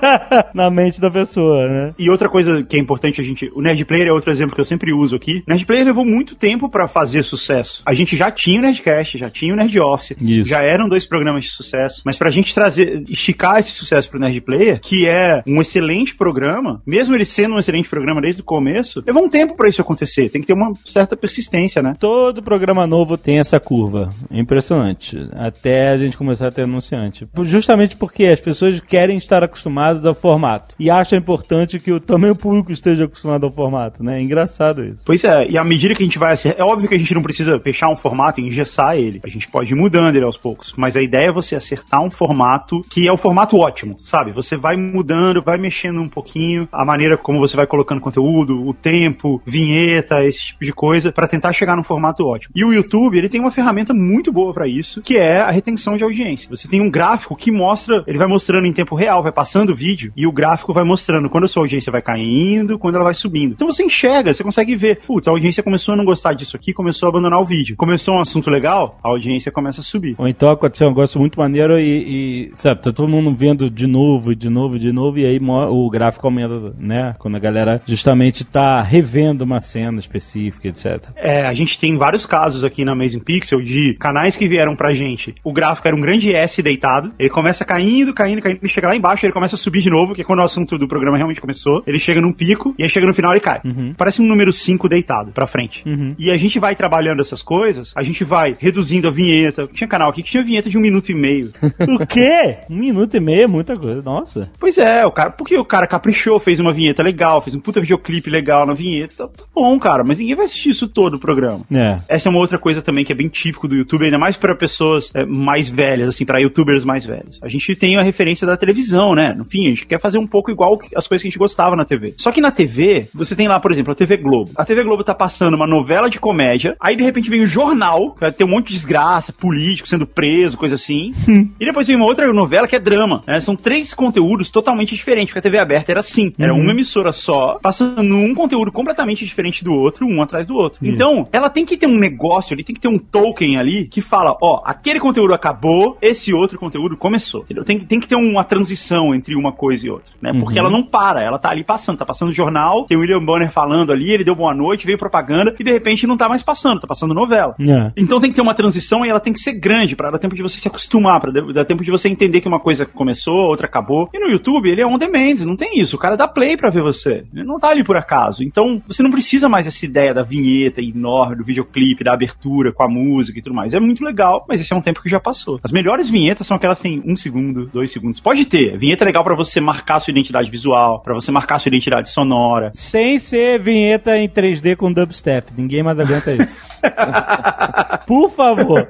Speaker 2: (laughs) na mente da pessoa, né?
Speaker 4: E outra coisa que é importante a gente. O Nerd Player é outro exemplo que eu sempre uso aqui. Nerd Player levou muito tempo pra fazer sucesso. A gente já tinha o Nerdcast, já tinha o Nerd Office,
Speaker 2: Isso.
Speaker 4: já eram dois programas de sucesso. Mas pra gente trazer, esticar esse sucesso pro Nerd Player, que é um excelente programa, mesmo ele sendo um excelente programa desde o começo, levou um tempo pra isso acontecer. Tem que ter uma certa persistência, né?
Speaker 2: Todo programa novo tem essa curva. Impressionante. Até a gente começar a ter anunciante. Justamente porque as pessoas querem estar acostumadas ao formato. E acham importante que o, também o público esteja acostumado ao formato, né? É engraçado isso.
Speaker 4: Pois é, e à medida que a gente vai é óbvio que a gente não precisa fechar um formato e engessar ele. A gente pode ir mudando ele aos poucos. Mas a ideia é você acertar um formato que é o formato ótimo, sabe? Você vai mudando, vai mexendo um pouquinho a maneira como você vai colocando conteúdo, o tempo, vinheta, esse tipo de coisa, pra tentar chegar num formato ótimo. E o YouTube, ele tem uma ferramenta muito boa pra isso, que é a retenção de audiência. Você tem um gráfico que mostra, ele vai mostrando em tempo real, vai passando o vídeo e o gráfico vai mostrando quando a sua audiência vai caindo, quando ela vai subindo. Então você enxerga, você consegue ver, putz, a audiência começou a não gostar disso aqui, começou a abandonar o vídeo. Começou um assunto legal, a audiência começa a subir.
Speaker 2: Ou então aconteceu um negócio muito maneiro e, e, sabe, tá todo mundo vendo de novo, de novo, de novo, e aí o gráfico aumenta, né? Quando a galera justamente tá revendo uma cena específica, etc.
Speaker 4: É, a gente tem vários casos aqui na Amazing Pixel de canais que vieram pra gente. O gráfico era um grande S deitado, ele começa caindo, caindo, caindo, ele chega lá embaixo, ele começa a subir de novo, que é quando o assunto do programa realmente começou. Ele chega num pico e aí chega no final ele cai. Parece um número 5 deitado pra frente. E a gente vai trabalhando essas coisas, a gente vai reduzindo a vinheta. Tinha canal aqui que tinha vinheta de um minuto e meio. (laughs)
Speaker 2: O quê? Um minuto e meio é muita coisa. Nossa.
Speaker 4: Pois é, o cara, porque o cara caprichou, fez uma vinheta legal, fez um puta videoclipe legal na vinheta, tá, tá bom, cara, mas ninguém vai assistir isso todo o programa.
Speaker 2: É.
Speaker 4: Essa é uma outra coisa também que é bem típico do YouTube, ainda mais para pessoas é, mais velhas, assim, para youtubers mais velhos. A gente tem a referência da televisão, né? No fim, a gente quer fazer um pouco igual as coisas que a gente gostava na TV. Só que na TV, você tem lá, por exemplo, a TV Globo. A TV Globo tá passando uma novela de comédia, aí de repente vem o jornal, que vai ter um monte de desgraça, político sendo preso, coisa assim. e depois vem uma outra novela que é drama. né? São três conteúdos totalmente diferentes, porque a TV aberta era assim. Era uma emissora só, passando um conteúdo completamente diferente do outro, um atrás do outro. Então, ela tem que ter um negócio ali, tem que ter um token ali que fala, ó, aquele conteúdo acabou, esse outro conteúdo começou. Entendeu? Tem, tem que ter uma transição entre uma coisa e outra, né? Porque ela não para, ela tá ali passando, tá passando jornal, tem o William Bonner falando ali, ele deu boa noite, veio propaganda e de repente não tá mais passando, tá passando novela.
Speaker 2: É.
Speaker 4: Então tem que ter uma transição e ela tem que ser grande pra dar tempo de você se acostumar, pra dar tempo de você entender que uma coisa começou, outra acabou. E no YouTube ele é on demand, não tem isso. O cara dá play pra ver você. Ele não tá ali por acaso. Então você não precisa mais dessa ideia da vinheta enorme, do videoclipe, da abertura com a música e tudo mais. É muito legal, mas esse é um tempo que já passou. As melhores vinhetas são aquelas que têm um segundo, dois segundos. Pode ter. Vinheta é legal pra você marcar sua identidade visual, pra você marcar sua identidade sonora.
Speaker 2: Sem ser vinheta em 3D com dubstep. Ninguém mais aguenta isso. (laughs) Por favor.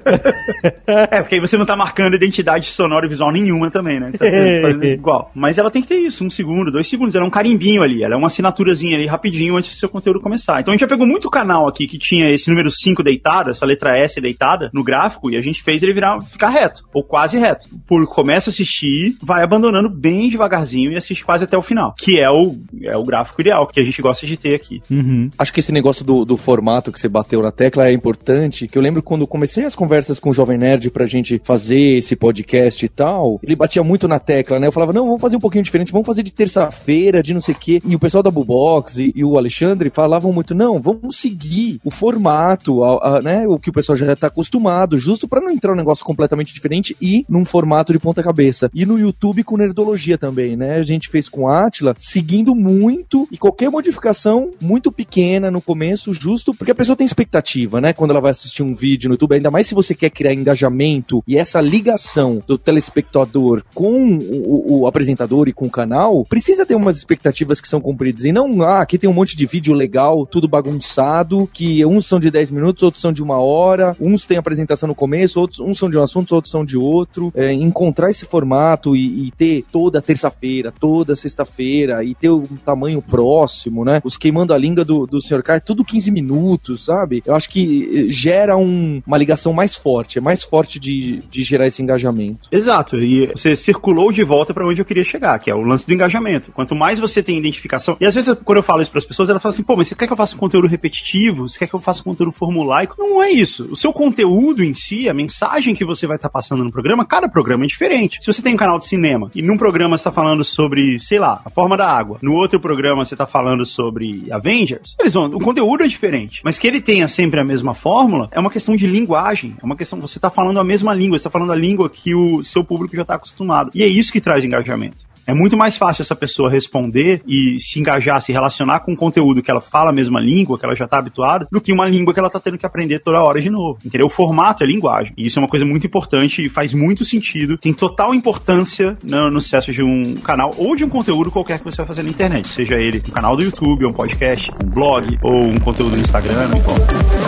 Speaker 4: É, porque aí você não tá marcando identidade sonora e visual nenhuma também, né? Você tá fazendo (laughs) igual. Mas ela tem que ter isso, um segundo, dois segundos. Ela é um carimbinho ali, ela é uma assinaturazinha ali rapidinho antes do seu conteúdo começar. Então a gente já pegou muito canal aqui que tinha esse número 5 deitado, essa letra S deitada no gráfico, e a gente fez ele virar, ficar reto, ou quase reto. Público começa a assistir, vai abandonando bem devagarzinho e assiste quase até o final. Que é o, é o gráfico ideal que a gente gosta de ter aqui.
Speaker 2: Uhum.
Speaker 3: Acho que esse negócio do, do formato que você bateu na tecla é importante, que eu lembro quando comecei as conversas com o Jovem Nerd pra gente fazer esse podcast e tal, ele batia muito na tecla, né? Eu falava, não, vamos fazer um pouquinho diferente, vamos fazer de terça-feira, de não sei o quê. E o pessoal da Bubox e, e o Alexandre falavam muito, não, vamos seguir o formato, a- a- né? O que o pessoal já tá acostumado, justo pra não entrar um negócio completamente diferente e num formato de ponta cabeça. E no YouTube com Nerdologia também, né? A gente fez com a Atila, seguindo muito e qualquer modificação muito pequena no começo, justo porque a pessoa tem expectativa, né? Quando ela vai assistir um vídeo no YouTube, ainda mais se você quer criar engajamento e essa ligação do telespectador com o, o apresentador e com o canal, precisa ter umas expectativas que são cumpridas. E não, ah, aqui tem um monte de vídeo legal, tudo bagunçado, que uns são de 10 minutos, outros são de uma hora, uns têm apresentação no começo, outros uns são de um assunto, outros são de outro. É, encontrar esse formato e, e ter toda terça-feira, toda sexta-feira e ter um tamanho próximo, né? Os queimando a língua do, do Sr. K, tudo 15 minutos, sabe? Eu acho que gera um- uma ligação mais forte, é mais forte de, de gerar esse engajamento.
Speaker 4: Exato, e você circulou de volta pra onde eu queria chegar, que é o lance do engajamento. Quanto mais você tem identificação, e às vezes quando eu falo isso pras pessoas, elas falam assim: pô, mas você quer que eu faça conteúdo repetitivo? Você quer que eu faça conteúdo formulaico? Não é isso. O seu conteúdo em si, a mensagem que você vai estar passando no programa, cada programa é diferente. Se você tem um canal de cinema e num programa você tá falando sobre, sei lá, a forma da água, no outro programa você tá falando sobre Avengers, eles vão, o conteúdo é diferente. Mas que ele tenha sempre a mesma fórmula é uma questão de linguagem, é uma questão, você tá falando a mesma língua, você tá falando a língua que o seu público já tá acostumado. E é isso que traz engajamento. É muito mais fácil essa pessoa responder e se engajar, se relacionar com um conteúdo que ela fala a mesma língua, que ela já está habituada, do que uma língua que ela está tendo que aprender toda hora de novo. Entendeu? O formato é linguagem. E isso é uma coisa muito importante e faz muito sentido. Tem total importância no, no sucesso de um canal ou de um conteúdo qualquer que você vai fazer na internet. Seja ele um canal do YouTube, um podcast, um blog ou um conteúdo no Instagram, não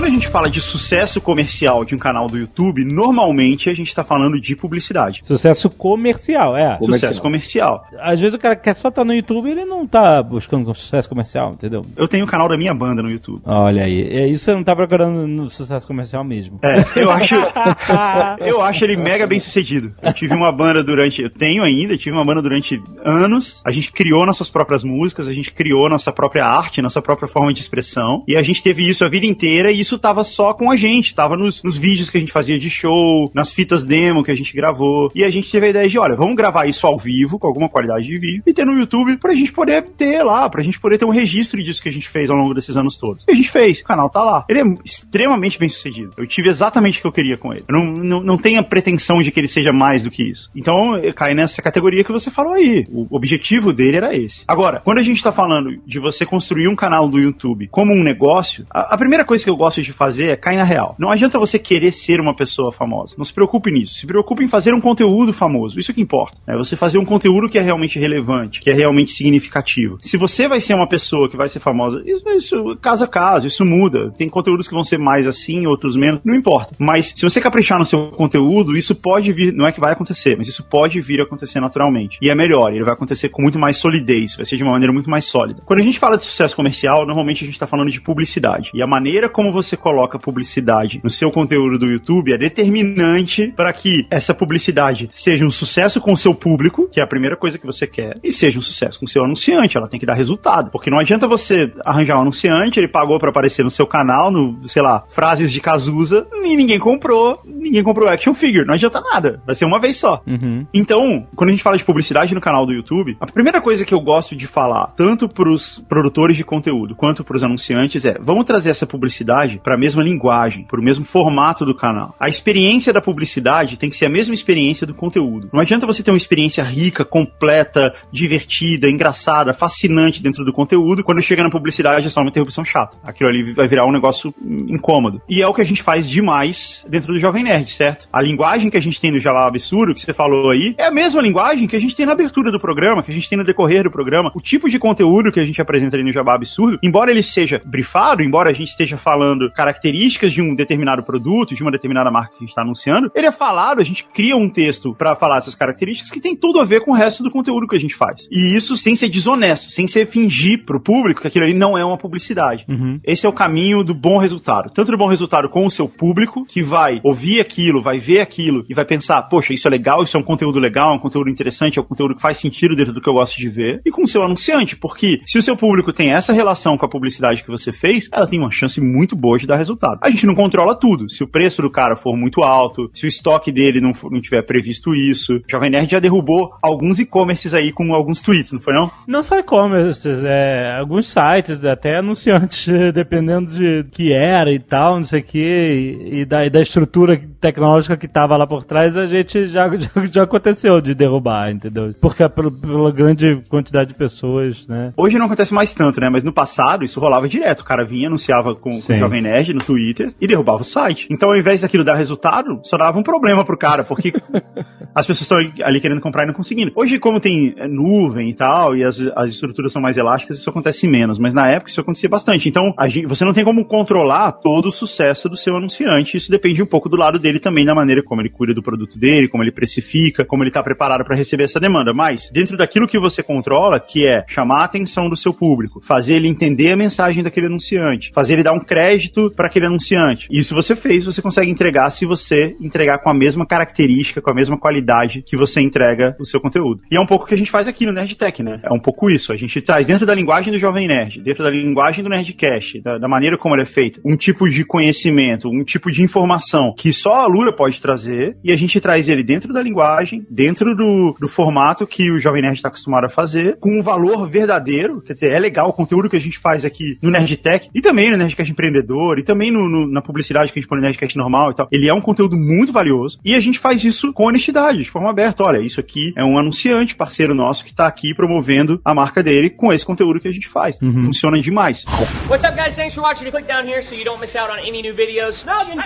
Speaker 4: Quando a gente fala de sucesso comercial de um canal do YouTube, normalmente a gente está falando de publicidade.
Speaker 2: Sucesso comercial, é.
Speaker 3: Comercial.
Speaker 4: Sucesso comercial.
Speaker 2: Às vezes o cara quer só estar no YouTube ele não tá buscando um sucesso comercial, entendeu?
Speaker 4: Eu tenho o canal da minha banda no YouTube.
Speaker 2: Olha aí, é isso você não tá procurando no sucesso comercial mesmo.
Speaker 4: É, eu acho, eu acho ele mega bem sucedido. Eu tive uma banda durante, eu tenho ainda, tive uma banda durante anos. A gente criou nossas próprias músicas, a gente criou nossa própria arte, nossa própria forma de expressão. E a gente teve isso a vida inteira e isso tava só com a gente, tava nos, nos vídeos que a gente fazia de show, nas fitas demo que a gente gravou. E a gente teve a ideia de, olha, vamos gravar isso ao vivo, com alguma qualidade de vídeo, e ter no YouTube pra gente poder ter lá, pra gente poder ter um registro disso que a gente fez ao longo desses anos todos. E a gente fez, o canal tá lá. Ele é extremamente bem sucedido. Eu tive exatamente o que eu queria com ele. Eu não, não, não tenho a pretensão de que ele seja mais do que isso. Então, cai nessa categoria que você falou aí. O objetivo dele era esse. Agora, quando a gente tá falando de você construir um canal do YouTube como um negócio, a, a primeira coisa que eu gosto de fazer é na real. Não adianta você querer ser uma pessoa famosa. Não se preocupe nisso. Se preocupe em fazer um conteúdo famoso. Isso que importa. É você fazer um conteúdo que é realmente relevante, que é realmente significativo. Se você vai ser uma pessoa que vai ser famosa, isso, isso caso a caso, isso muda. Tem conteúdos que vão ser mais assim, outros menos, não importa. Mas se você caprichar no seu conteúdo, isso pode vir, não é que vai acontecer, mas isso pode vir a acontecer naturalmente. E é melhor, ele vai acontecer com muito mais solidez, vai ser de uma maneira muito mais sólida. Quando a gente fala de sucesso comercial, normalmente a gente está falando de publicidade. E a maneira como você coloca publicidade no seu conteúdo do YouTube é determinante para que essa publicidade seja um sucesso com o seu público, que é a primeira coisa que você quer, e seja um sucesso com o seu anunciante. Ela tem que dar resultado. Porque não adianta você arranjar um anunciante, ele pagou para aparecer no seu canal, no, sei lá, frases de Cazuza, e ninguém comprou, ninguém comprou action figure. Não adianta nada. Vai ser uma vez só.
Speaker 2: Uhum.
Speaker 4: Então, quando a gente fala de publicidade no canal do YouTube, a primeira coisa que eu gosto de falar, tanto pros produtores de conteúdo quanto pros anunciantes, é: vamos trazer essa publicidade para a mesma linguagem, para o mesmo formato do canal. A experiência da publicidade tem que ser a mesma experiência do conteúdo. Não adianta você ter uma experiência rica, completa, divertida, engraçada, fascinante dentro do conteúdo, quando chega na publicidade é só uma interrupção chata. Aquilo ali vai virar um negócio incômodo. E é o que a gente faz demais dentro do Jovem Nerd, certo? A linguagem que a gente tem no Jabá Absurdo, que você falou aí, é a mesma linguagem que a gente tem na abertura do programa, que a gente tem no decorrer do programa. O tipo de conteúdo que a gente apresenta ali no Jabá Absurdo, embora ele seja brifado, embora a gente esteja falando características de um determinado produto, de uma determinada marca que a gente está anunciando, ele é falado, a gente cria um texto para falar essas características que tem tudo a ver com o resto do conteúdo que a gente faz. E isso sem ser desonesto, sem ser fingir pro público que aquilo ali não é uma publicidade.
Speaker 2: Uhum.
Speaker 4: Esse é o caminho do bom resultado. Tanto do bom resultado com o seu público, que vai ouvir aquilo, vai ver aquilo e vai pensar, poxa, isso é legal, isso é um conteúdo legal, é um conteúdo interessante, é um conteúdo que faz sentido dentro do que eu gosto de ver. E com o seu anunciante, porque se o seu público tem essa relação com a publicidade que você fez, ela tem uma chance muito boa de dar resultado. A gente não controla tudo. Se o preço do cara for muito alto, se o estoque dele não, for- não tiver previsto isso. O Jovem Nerd já derrubou alguns e-commerces aí com alguns tweets, não foi não?
Speaker 2: Não só e-commerce, é, alguns sites, até anunciantes, (laughs) dependendo de que era e tal, não sei o que, e, da, da estrutura tecnológica que tava lá por trás, a gente já, (laughs) já, já aconteceu de derrubar, entendeu? Porque é pelo- pela grande quantidade de pessoas, né?
Speaker 4: Hoje não acontece mais tanto, né? Mas no passado isso rolava direto. O cara vinha, anunciava com, com o. Jovem Nerd no Twitter e derrubava o site. Então, ao invés daquilo dar resultado, só dava um problema pro cara, porque (laughs) as pessoas estão ali querendo comprar e não conseguindo. Hoje, como tem é, nuvem e tal, e as, as estruturas são mais elásticas, isso acontece menos. Mas na época isso acontecia bastante. Então, a gente, você não tem como controlar todo o sucesso do seu anunciante. Isso depende um pouco do lado dele também, da maneira como ele cuida do produto dele, como ele precifica, como ele está preparado para receber essa demanda. Mas, dentro daquilo que você controla, que é chamar a atenção do seu público, fazer ele entender a mensagem daquele anunciante, fazer ele dar um crédito para aquele anunciante. Isso você fez, você consegue entregar se você entregar com a mesma característica, com a mesma qualidade que você entrega o seu conteúdo. E é um pouco o que a gente faz aqui no Nerdtech, né? É um pouco isso. A gente traz dentro da linguagem do Jovem Nerd, dentro da linguagem do Nerdcast, da, da maneira como ele é feito, um tipo de conhecimento, um tipo de informação que só a Lura pode trazer e a gente traz ele dentro da linguagem, dentro do, do formato que o Jovem Nerd está acostumado a fazer, com um valor verdadeiro. Quer dizer, é legal o conteúdo que a gente faz aqui no Nerdtech e também no Nerdcast Empreendedor e também no, no, na publicidade que a gente põe no Nerdcast normal e tal. Ele é um conteúdo muito valioso e a gente faz isso com honestidade, de forma aberta. Olha, isso aqui é um anunciante, parceiro nosso, que está aqui promovendo a marca dele com esse conteúdo que a gente faz.
Speaker 2: Uhum.
Speaker 4: Funciona demais.
Speaker 5: What's up, guys? Thanks for watching. Click down here so you don't miss out on any new videos. Noggin,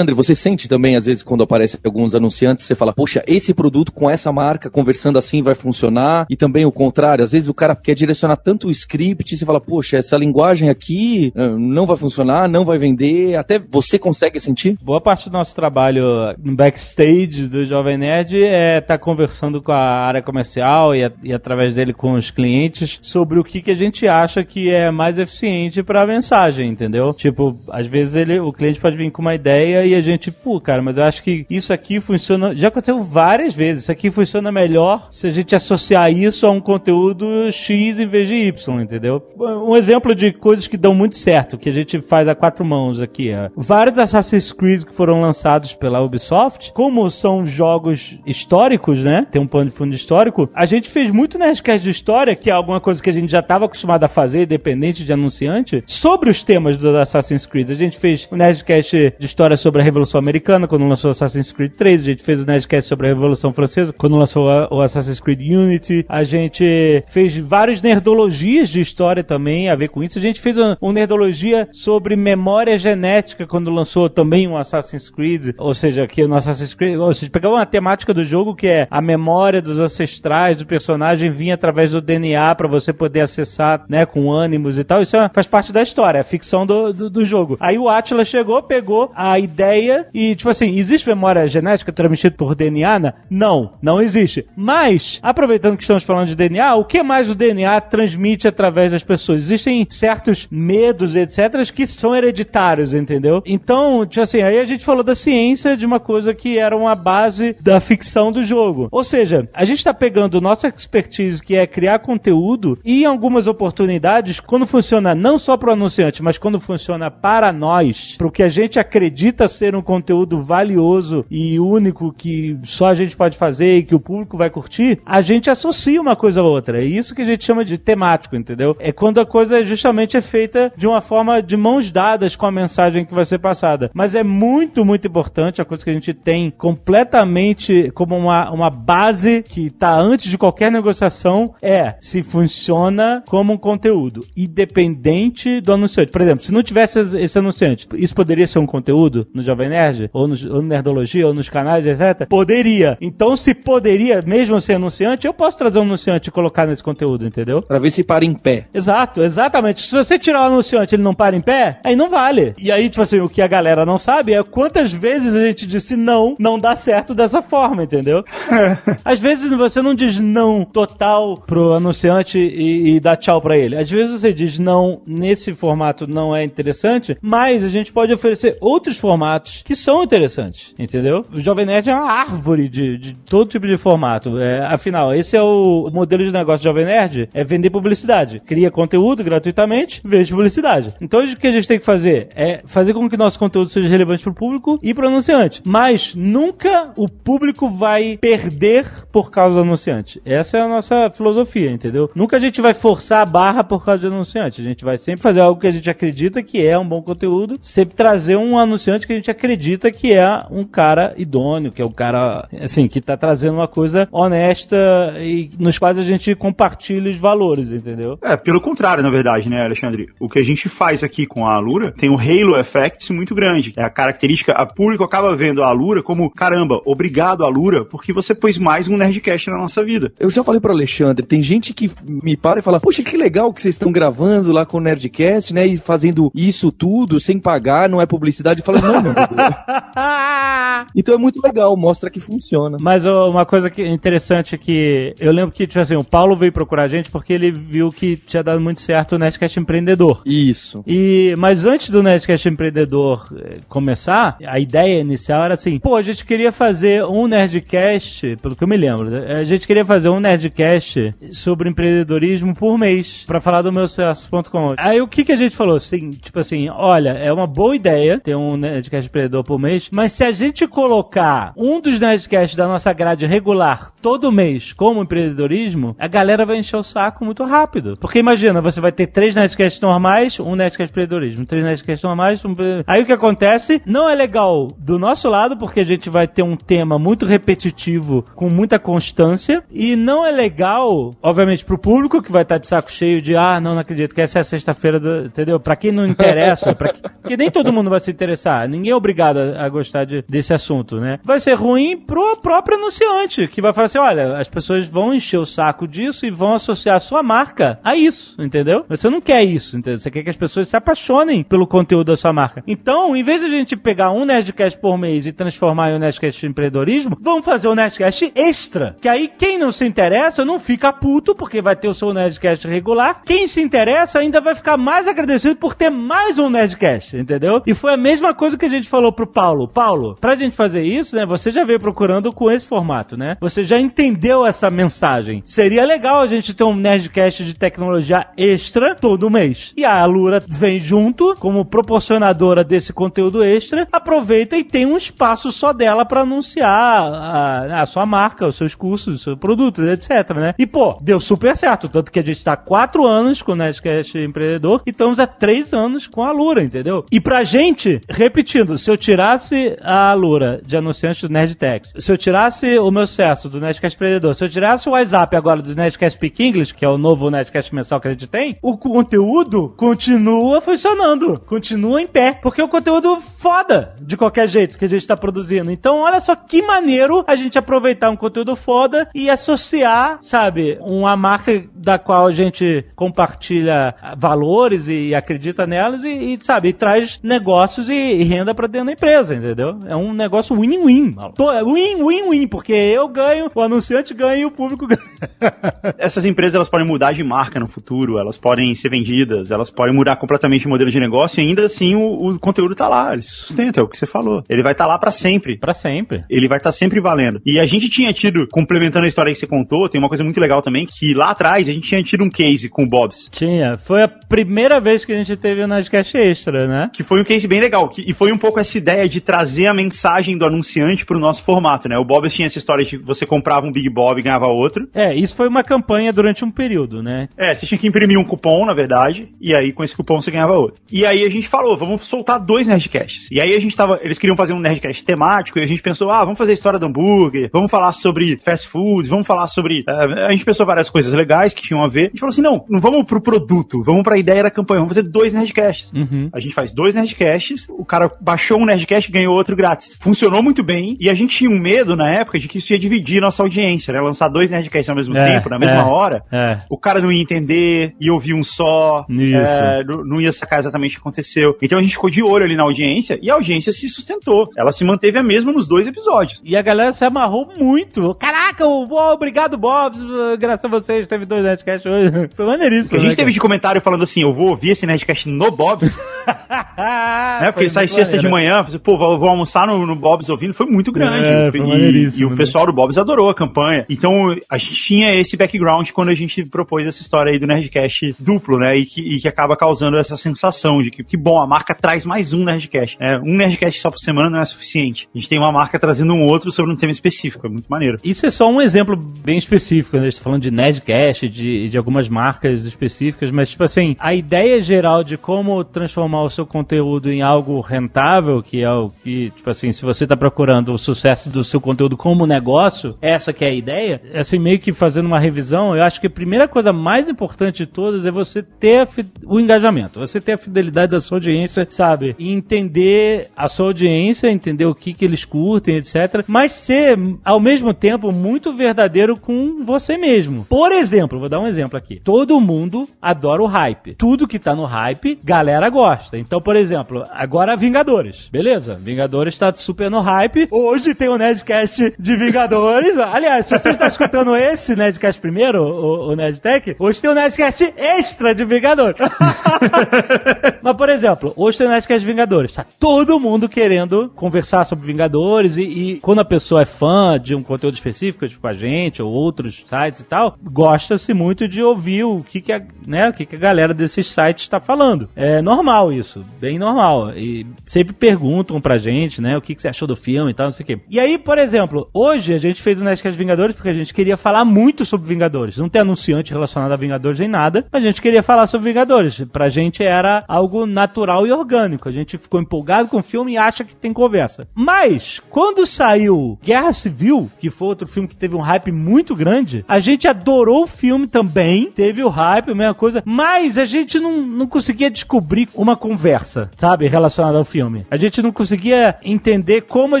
Speaker 3: você sente também, às vezes, quando aparecem alguns anunciantes, você fala, poxa, esse produto com essa marca, conversando assim, vai funcionar? E também o contrário, às vezes o cara quer direcionar tanto o script, você fala, poxa, essa linguagem aqui eh, não vai funcionar, não vai vender, até você consegue sentir?
Speaker 2: Boa parte do nosso trabalho no backstage do Jovem Nerd é estar conversando com a área comercial e, a- e através dele com os clientes sobre o que, que a gente acha que é mais eficiente para a mensagem, entendeu? Tipo, às vezes ele, o cliente pode vir com uma ideia e a gente, pô, cara, mas eu acho que isso aqui funciona. Já aconteceu várias vezes. Isso aqui funciona melhor se a gente associar isso a um conteúdo X em vez de Y, entendeu? Um exemplo de coisas que dão muito certo, que a gente faz a quatro mãos aqui. É. Vários Assassin's Creed que foram lançados pela Ubisoft, como são jogos históricos, né? Tem um pano de fundo histórico. A gente fez muito Nerdcast de história, que é alguma coisa que a gente já estava acostumado a fazer, independente de anunciante, sobre os temas do Assassin's Creed. A gente fez o Nerdcast de história sobre a Revolução Americana, quando lançou Assassin's Creed 3. A gente fez o Nerdcast sobre a Revolução Francesa, quando lançou a- o Assassin's Creed Unity. A gente fez vários nerdologias de história também a ver com isso. A gente fez um, um nerdologia sobre memória genética quando lançou também um Assassin's Creed. Ou seja, aqui no Assassin's Creed, ou seja, pegava uma temática do jogo que é a memória dos ancestrais do personagem vinha através do DNA para você poder acessar, né, com ânimos e tal. Isso é- faz parte da história, é a ficção do, do, do jogo. Aí o Atlas chegou, pegou a ideia e, tipo assim, existe memória genética transmitida por DNA? né? Não, não existe. Mas, aproveitando que estamos falando de DNA, o que mais o DNA transmite através das pessoas? Existem certos medos, etc., que são hereditários, entendeu? Então, tipo assim, aí a gente falou da ciência de uma coisa que era uma base da ficção do jogo. Ou seja, a gente está pegando nossa expertise, que é criar conteúdo, e em algumas oportunidades, quando funciona não só para o anunciante, mas quando funciona para nós, para o que a gente acredita ser um conteúdo valioso e único que só a gente pode fazer e que o público vai curtir, a gente associa uma coisa a outra. É isso que a gente chama de temático, entendeu? É quando a coisa justamente é feita de uma forma de mãos dadas com a mensagem que vai ser passada. Mas é muito, muito importante, a coisa que a gente tem completamente como uma, uma base que está antes de qualquer negociação é se funciona como um conteúdo, independente do anunciante. Por exemplo, se não tivesse esse esse anunciante, isso poderia ser um conteúdo no Jovem Nerd? Ou no, ou no Nerdologia, ou nos canais, etc? Poderia. Então, se poderia, mesmo sem anunciante, eu posso trazer um anunciante e colocar nesse conteúdo, entendeu?
Speaker 3: Pra ver se para em pé.
Speaker 2: Exato, exatamente. Se você tirar o anunciante e ele não para em pé, aí não vale. E aí, tipo assim, o que a galera não sabe é quantas vezes a gente disse não, não dá certo dessa forma, entendeu? (laughs) Às vezes você não diz não total pro anunciante e, e dá tchau pra ele. Às vezes você diz não, nesse formato não é interessante, mas a gente pode oferecer outros formatos que são interessantes, entendeu? O Jovem Nerd é uma árvore de, de todo tipo de formato. É, afinal, esse é o modelo de negócio do Jovem Nerd, é vender publicidade. Cria conteúdo gratuitamente, vende publicidade. Então o que a gente tem que fazer é fazer com que nosso conteúdo seja relevante pro público e pro anunciante. Mas nunca o público vai perder por causa do anunciante. Essa é a nossa filosofia, entendeu? Nunca a gente vai forçar a barra por causa do anunciante. A gente vai sempre fazer algo que a gente acredita que é um bom conteúdo, sempre trazer um anunciante que a gente acredita que é um cara idôneo, que é um cara, assim, que tá trazendo uma coisa honesta e nos quais a gente compartilha os valores, entendeu?
Speaker 4: É, pelo contrário, na verdade, né, Alexandre? O que a gente faz aqui com a Alura tem um halo effect muito grande. É a característica, a público acaba vendo a Alura como, caramba, obrigado, Alura, porque você pôs mais um Nerdcast na nossa vida.
Speaker 3: Eu já falei pro Alexandre, tem gente que me para e fala, poxa, que legal que vocês estão gravando lá com o Nerdcast, né? E fazendo isso tudo sem pagar, não é publicidade. Fala, não, meu amigo. (laughs) Então é muito legal, mostra que funciona.
Speaker 2: Mas ó, uma coisa que interessante que eu lembro que, tipo assim, o Paulo veio procurar a gente porque ele viu que tinha dado muito certo o Nerdcast Empreendedor.
Speaker 3: Isso.
Speaker 2: E, mas antes do Nerdcast Empreendedor eh, começar, a ideia inicial era assim, pô, a gente queria fazer um Nerdcast, pelo que eu me lembro, né? a gente queria fazer um Nerdcast sobre empreendedorismo por mês, pra falar do meu sucesso.com. Aí o que que a gente falou? Assim, tipo assim, olha, é uma boa ideia ter um Nerdcast Empreendedor por mês, mas se a gente colocar um dos Nerdcasts da nossa grade regular todo mês como empreendedorismo, a galera vai encher o saco muito rápido. Porque imagina, você vai ter três Nerdcasts normais, um Nerdcast empreendedorismo, três Nerdcasts normais, um... Aí o que acontece? Não é legal do nosso lado, porque a gente vai ter um tema muito repetitivo, com muita constância, e não é legal, obviamente, pro público que vai estar de saco cheio de, ah, não, não acredito que essa é a sexta-feira, entendeu? Pra quem não interessa, pra... porque nem todo mundo vai se interessar, ninguém é obrigado a a gostar de- desse assunto, né? Vai ser ruim pro próprio anunciante, que vai falar assim, olha, as pessoas vão encher o saco disso e vão associar a sua marca a isso, entendeu? Você não quer isso, entendeu? Você quer que as pessoas se apaixonem pelo conteúdo da sua marca. Então, em vez de a gente pegar um Nerdcast por mês e transformar em um Nerdcast de empreendedorismo, vamos fazer um Nerdcast extra. Que aí quem não se interessa não fica puto, porque vai ter o seu Nerdcast regular. Quem se interessa ainda vai ficar mais agradecido por ter mais um Nerdcast, entendeu? E foi a mesma coisa que a gente falou pro Paulo. Paulo, pra gente fazer isso, né, você já veio procurando com esse formato, né? Você já entendeu essa mensagem. Seria legal a gente ter um Nerdcast de tecnologia extra todo mês. E a Alura vem junto, como proporcionadora desse conteúdo extra, aproveita e tem um espaço só dela pra anunciar a, a sua marca, os seus cursos, os seus produtos, etc, né? E, pô, deu super certo. Tanto que a gente tá há quatro anos com o Nerdcast Empreendedor e estamos há três anos com a Alura, entendeu? E pra gente, repetindo, se eu tirasse a Alura de anunciante do Nerdtex, se eu tirasse o meu sucesso do Nerdcast Empreendedor, se eu tirasse o WhatsApp agora do Nerdcast Speak English, que é o novo Nerdcast mensal que a gente tem, o conteúdo continua funcionando, continua em pé, porque é um conteúdo foda, de qualquer jeito, que a gente tá produzindo. Então, olha só que maneiro a gente aproveitar um conteúdo foda e associar, sabe, uma marca da qual a gente compartilha valores e acredita nelas e, e, sabe, e traz negócios e, e renda pra dentro da empresa, entendeu? É um negócio win-win. é Win-win-win, porque eu ganho, o anunciante ganha e o público (laughs) ganha.
Speaker 4: Essas empresas elas podem mudar de marca no futuro, elas podem ser vendidas, elas podem mudar completamente o modelo de negócio e ainda assim o, o conteúdo tá lá, ele se sustenta, é o que você falou. Ele vai estar lá pra sempre.
Speaker 2: Pra sempre.
Speaker 4: Ele vai estar sempre valendo. E a gente tinha tido, complementando a história que você contou, tem uma coisa muito legal também, que lá atrás a gente tinha tido um case com o Bob's.
Speaker 2: Tinha. Foi a primeira vez que a gente teve o Nerdcast Extra, né?
Speaker 4: Que foi um case bem legal. Que, e foi um pouco essa ideia de trazer a mensagem do anunciante pro nosso formato, né? O Bob's tinha essa história de você comprava um Big Bob e ganhava outro.
Speaker 2: É, isso foi uma campanha durante um período, né?
Speaker 4: É, você tinha que imprimir um cupom, na verdade, e aí com esse cupom você ganhava outro. E aí a gente falou, vamos soltar dois Nerdcasts. E aí a gente tava, eles queriam fazer um Nerdcast temático, e a gente pensou, ah, vamos fazer a história do hambúrguer, vamos falar sobre fast food, vamos falar sobre... eh, a gente pensou várias coisas legais que tinham a ver. A gente falou assim, não, não vamos pro produto, vamos pra ideia da campanha, vamos fazer dois Nerdcasts.
Speaker 2: Uhum.
Speaker 4: A gente faz dois Nerdcasts, o cara baixou um Nerdcast e ganhou outro grátis. Funcionou muito bem, e a gente tinha um medo na época de que isso ia dividir nossa audiência, né? Lançar dois Nerdcasts ao mesmo
Speaker 2: É,
Speaker 4: tempo, na mesma
Speaker 2: é,
Speaker 4: hora,
Speaker 2: É.
Speaker 4: o cara não ia entender, ia ouvir um só, é, não não ia sacar exatamente o que aconteceu. Então a gente ficou de olho ali na audiência e a audiência se sustentou. Ela se manteve a mesma nos dois episódios.
Speaker 2: E a galera se amarrou muito. Caraca, o- oh, obrigado, Bob. Graças a vocês, teve dois Nerdcasts hoje. (laughs) Foi maneiríssimo.
Speaker 4: a gente
Speaker 2: né,
Speaker 4: teve de comentário falando assim, eu vou ouvir esse Nerdcast no Bob's,
Speaker 2: cara? (laughs)
Speaker 4: né? Porque sai sexta de
Speaker 2: maneiro.
Speaker 4: Manhã, pô, vou, vou almoçar no, no Bob's ouvindo, foi muito grande.
Speaker 2: É, foi
Speaker 4: e, e o
Speaker 2: né?
Speaker 4: pessoal do Bob's adorou a campanha. Então a gente tinha esse background quando a gente propôs essa história aí do Nerdcast duplo, né? E que, e que acaba causando essa sensação de que, que bom, a marca traz mais um Nerdcast. Né? Um Nerdcast só por semana não é suficiente. A gente tem uma marca trazendo um outro sobre um tema específico, é muito maneiro.
Speaker 2: Isso é só um exemplo bem específico, né? A gente tá falando de Nerdcast, de, de algumas marcas específicas, mas, tipo assim, a ideia geral de como transformar o seu conteúdo em algo rentável, que é o que, tipo assim, se você tá procurando o sucesso do seu conteúdo como negócio, essa que é a ideia, assim, meio que fazendo uma revisão, eu acho que a primeira coisa mais importante de todas é você ter o engajamento, você ter a fidelidade da sua audiência, sabe? E entender a sua audiência, entender o que que eles curtem, etc. Mas ser, ao mesmo tempo, muito verdadeiro com você mesmo. Por exemplo, vou dar um exemplo aqui. Todo mundo adora o hype. Tudo que tá no hype, galera gosta. Então, por exemplo, agora Vingadores. Beleza? Vingadores tá super no hype. Hoje tem o Nerdcast de Vingadores. (laughs) Aliás, se você está escutando esse Nerdcast primeiro, o, o Nerdtech, hoje tem o Nerdcast extra de Vingadores. (laughs) Mas, por exemplo, hoje tem o Nerdcast de Vingadores. Tá todo mundo querendo conversar sobre Vingadores e, e quando a pessoa é fã de um conteúdo específico, tipo a gente ou outros sites e tal, gosta-se muito de ouvir o que, que, a, né, o que, que a galera desses sites está falando. É normal isso, bem normal. E sempre perguntam pra gente, né, o que, que você achou do filme e tal, não sei o quê. E aí, por exemplo, hoje a gente fez o Nerdcast Vingadores porque a gente queria falar muito sobre Vingadores. Não tem anunciante relacionado a Vingadores nem nada, mas a gente queria falar sobre Vingadores. Pra gente era algo natural e orgânico. A gente ficou empolgado com o filme e acha que tem conversa. Mas, quando saiu Guerra Civil, que foi outro filme que teve um hype muito grande, a gente adorou o filme também, teve o hype, a mesma coisa, mas a gente não, não conseguia descobrir uma conversa, sabe, relacionada ao filme. A gente não conseguia entender como a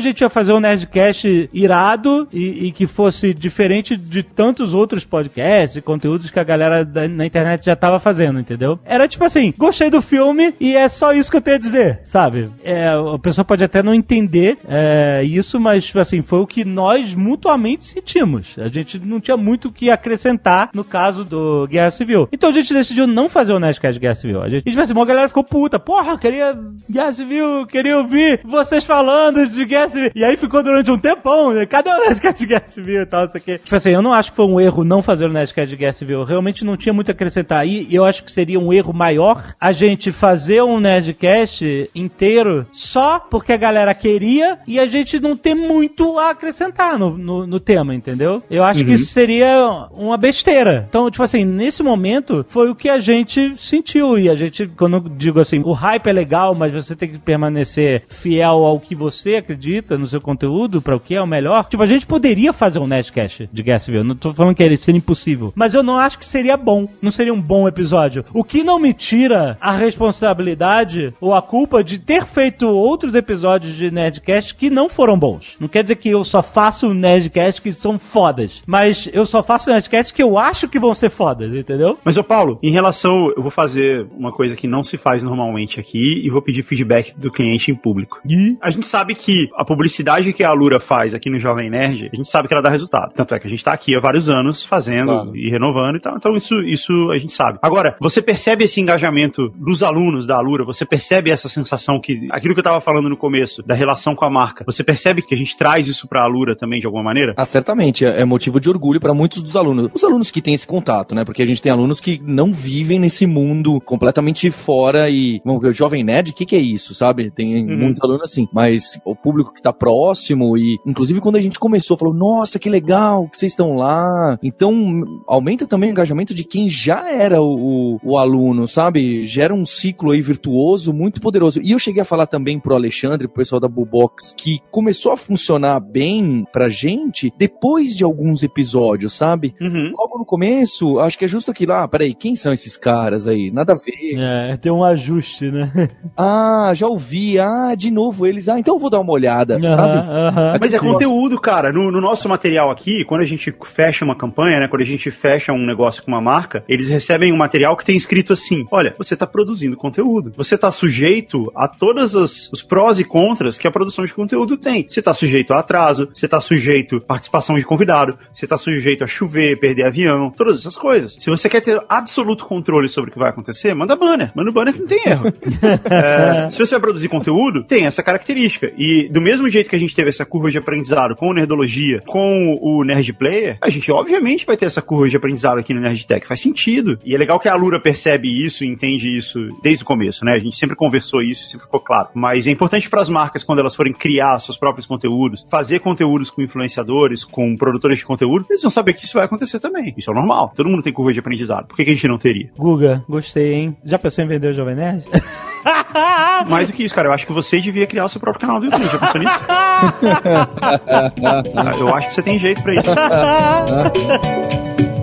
Speaker 2: gente ia fazer um Nerdcast irado e, e que fosse diferente de tantos outros podcasts e conteúdos que a galera da, na internet já tava fazendo, entendeu? Era tipo assim, gostei do filme e é só isso que eu tenho a dizer, sabe? É, a pessoa pode até não entender é, isso, mas tipo assim, foi o que nós mutuamente sentimos. A gente não tinha muito o que acrescentar no caso do Guerra Civil. Então a gente decidiu não fazer o Nerdcast Guerra Civil. A gente, a gente assim, uma galera ficou puta, porra, eu queria Guerra Civil, queria ouvir vocês falando de Civil. E aí ficou durante um tempão, né? cadê o Nerdcast de Civil e tal, isso aqui. Tipo assim, eu não acho que foi um erro não fazer o Nerdcast de Civil. Eu realmente não tinha muito a acrescentar. E eu acho que seria um erro maior a gente fazer um Nerdcast inteiro só porque a galera queria e a gente não ter muito a acrescentar no, no, no tema, entendeu? Eu acho que isso seria uma besteira. Então, tipo assim, nesse momento foi o que a gente sentiu. E a gente, quando eu digo assim, o hype é legal, mas você tem que permanecer fiel ao que você acredita no seu conteúdo, para o que é o melhor. Tipo, a gente poderia fazer um Nerdcast de Guerra. Não tô falando que ele seria impossível. Mas eu não acho que seria bom. Não seria um bom episódio. O que não me tira a responsabilidade ou a culpa de ter feito outros episódios de Nerdcast que não foram bons. Não quer dizer que eu só faço Nerdcast que são fodas. Mas eu só faço Nerdcast que eu acho que vão ser fodas, entendeu?
Speaker 4: Mas, ô Paulo, em relação, eu vou fazer uma coisa que não se faz normalmente aqui e vou pedir feedback do cliente em público. A gente sabe que a publicidade que a Alura faz aqui no Jovem Nerd, a gente sabe que ela dá resultado. Tanto é que a gente tá aqui há vários anos fazendo
Speaker 3: Claro.
Speaker 4: e renovando e tal. Então isso, isso a gente sabe. Agora, você percebe esse engajamento dos alunos da Alura? Você percebe essa sensação que, aquilo que eu tava falando no começo, da relação com a marca, você percebe que a gente traz isso pra Alura também de alguma maneira?
Speaker 3: Ah, certamente, é é motivo de orgulho para muitos dos alunos. Os alunos que têm esse contato, né? Porque a gente tem alunos que não vivem nesse mundo completamente fora e. Bom, o Jovem Nerd, o que, que é isso, sabe? Tem
Speaker 4: Uhum.
Speaker 3: muitos alunos assim. Mas o público que tá próximo e, inclusive, quando a gente começou, falou: Nossa, que legal que vocês estão lá. Então, aumenta também o engajamento de quem já era o, o, o aluno, sabe? Gera um ciclo aí virtuoso muito poderoso. E eu cheguei a falar também pro Alexandre, pro pessoal da Bubox, que começou a funcionar bem pra gente depois de alguns episódios, sabe?
Speaker 4: Uhum.
Speaker 3: Logo no começo, acho que é justo aquilo. Ah, peraí, quem são esses caras aí? Nada a ver.
Speaker 2: É, tem um ajuste, né? (laughs)
Speaker 3: Ah, já ouvi. Ah, de novo eles. Ah, então eu vou dar uma olhada, sabe?
Speaker 2: Aham.
Speaker 4: Mas é
Speaker 3: Sim.
Speaker 4: conteúdo, cara. No, no nosso material aqui, quando a gente fecha uma campanha, né? Quando a gente fecha um negócio com uma marca, eles recebem um material que tem escrito assim: olha, você tá produzindo conteúdo. Você tá sujeito a todos os, os prós e contras que a produção de conteúdo tem. Você tá sujeito a atraso, você tá sujeito a participação de convidado, você tá sujeito a chover, perder avião, todas essas coisas. Se você quer ter absoluto controle sobre o que vai acontecer, manda banner. Manda banner que não tem erro. (laughs) É, se você vai produzir conteúdo, tem essa característica. E do mesmo jeito que a gente teve essa curva de aprendizado com o Nerdologia, com o Nerd Player, a gente obviamente vai ter essa curva de aprendizado aqui no Nerd Tech. Faz sentido. E é legal que a Alura percebe isso e entende isso desde o começo, né? A gente sempre conversou isso sempre ficou claro. Mas é importante para as marcas, quando elas forem criar seus próprios conteúdos, fazer conteúdos com influenciadores, com produtores de conteúdo, eles vão saber que isso vai acontecer também. Isso é normal. Todo mundo tem curva de aprendizado. Por que, que a gente não teria?
Speaker 2: Guga, gostei, hein? Já pensou em vender o Jovem Nerd? (laughs) (laughs)
Speaker 4: Mais do que isso, cara, eu acho que você devia criar o seu próprio canal do YouTube. Já pensou nisso? (laughs) Eu acho que você tem jeito pra isso. (laughs)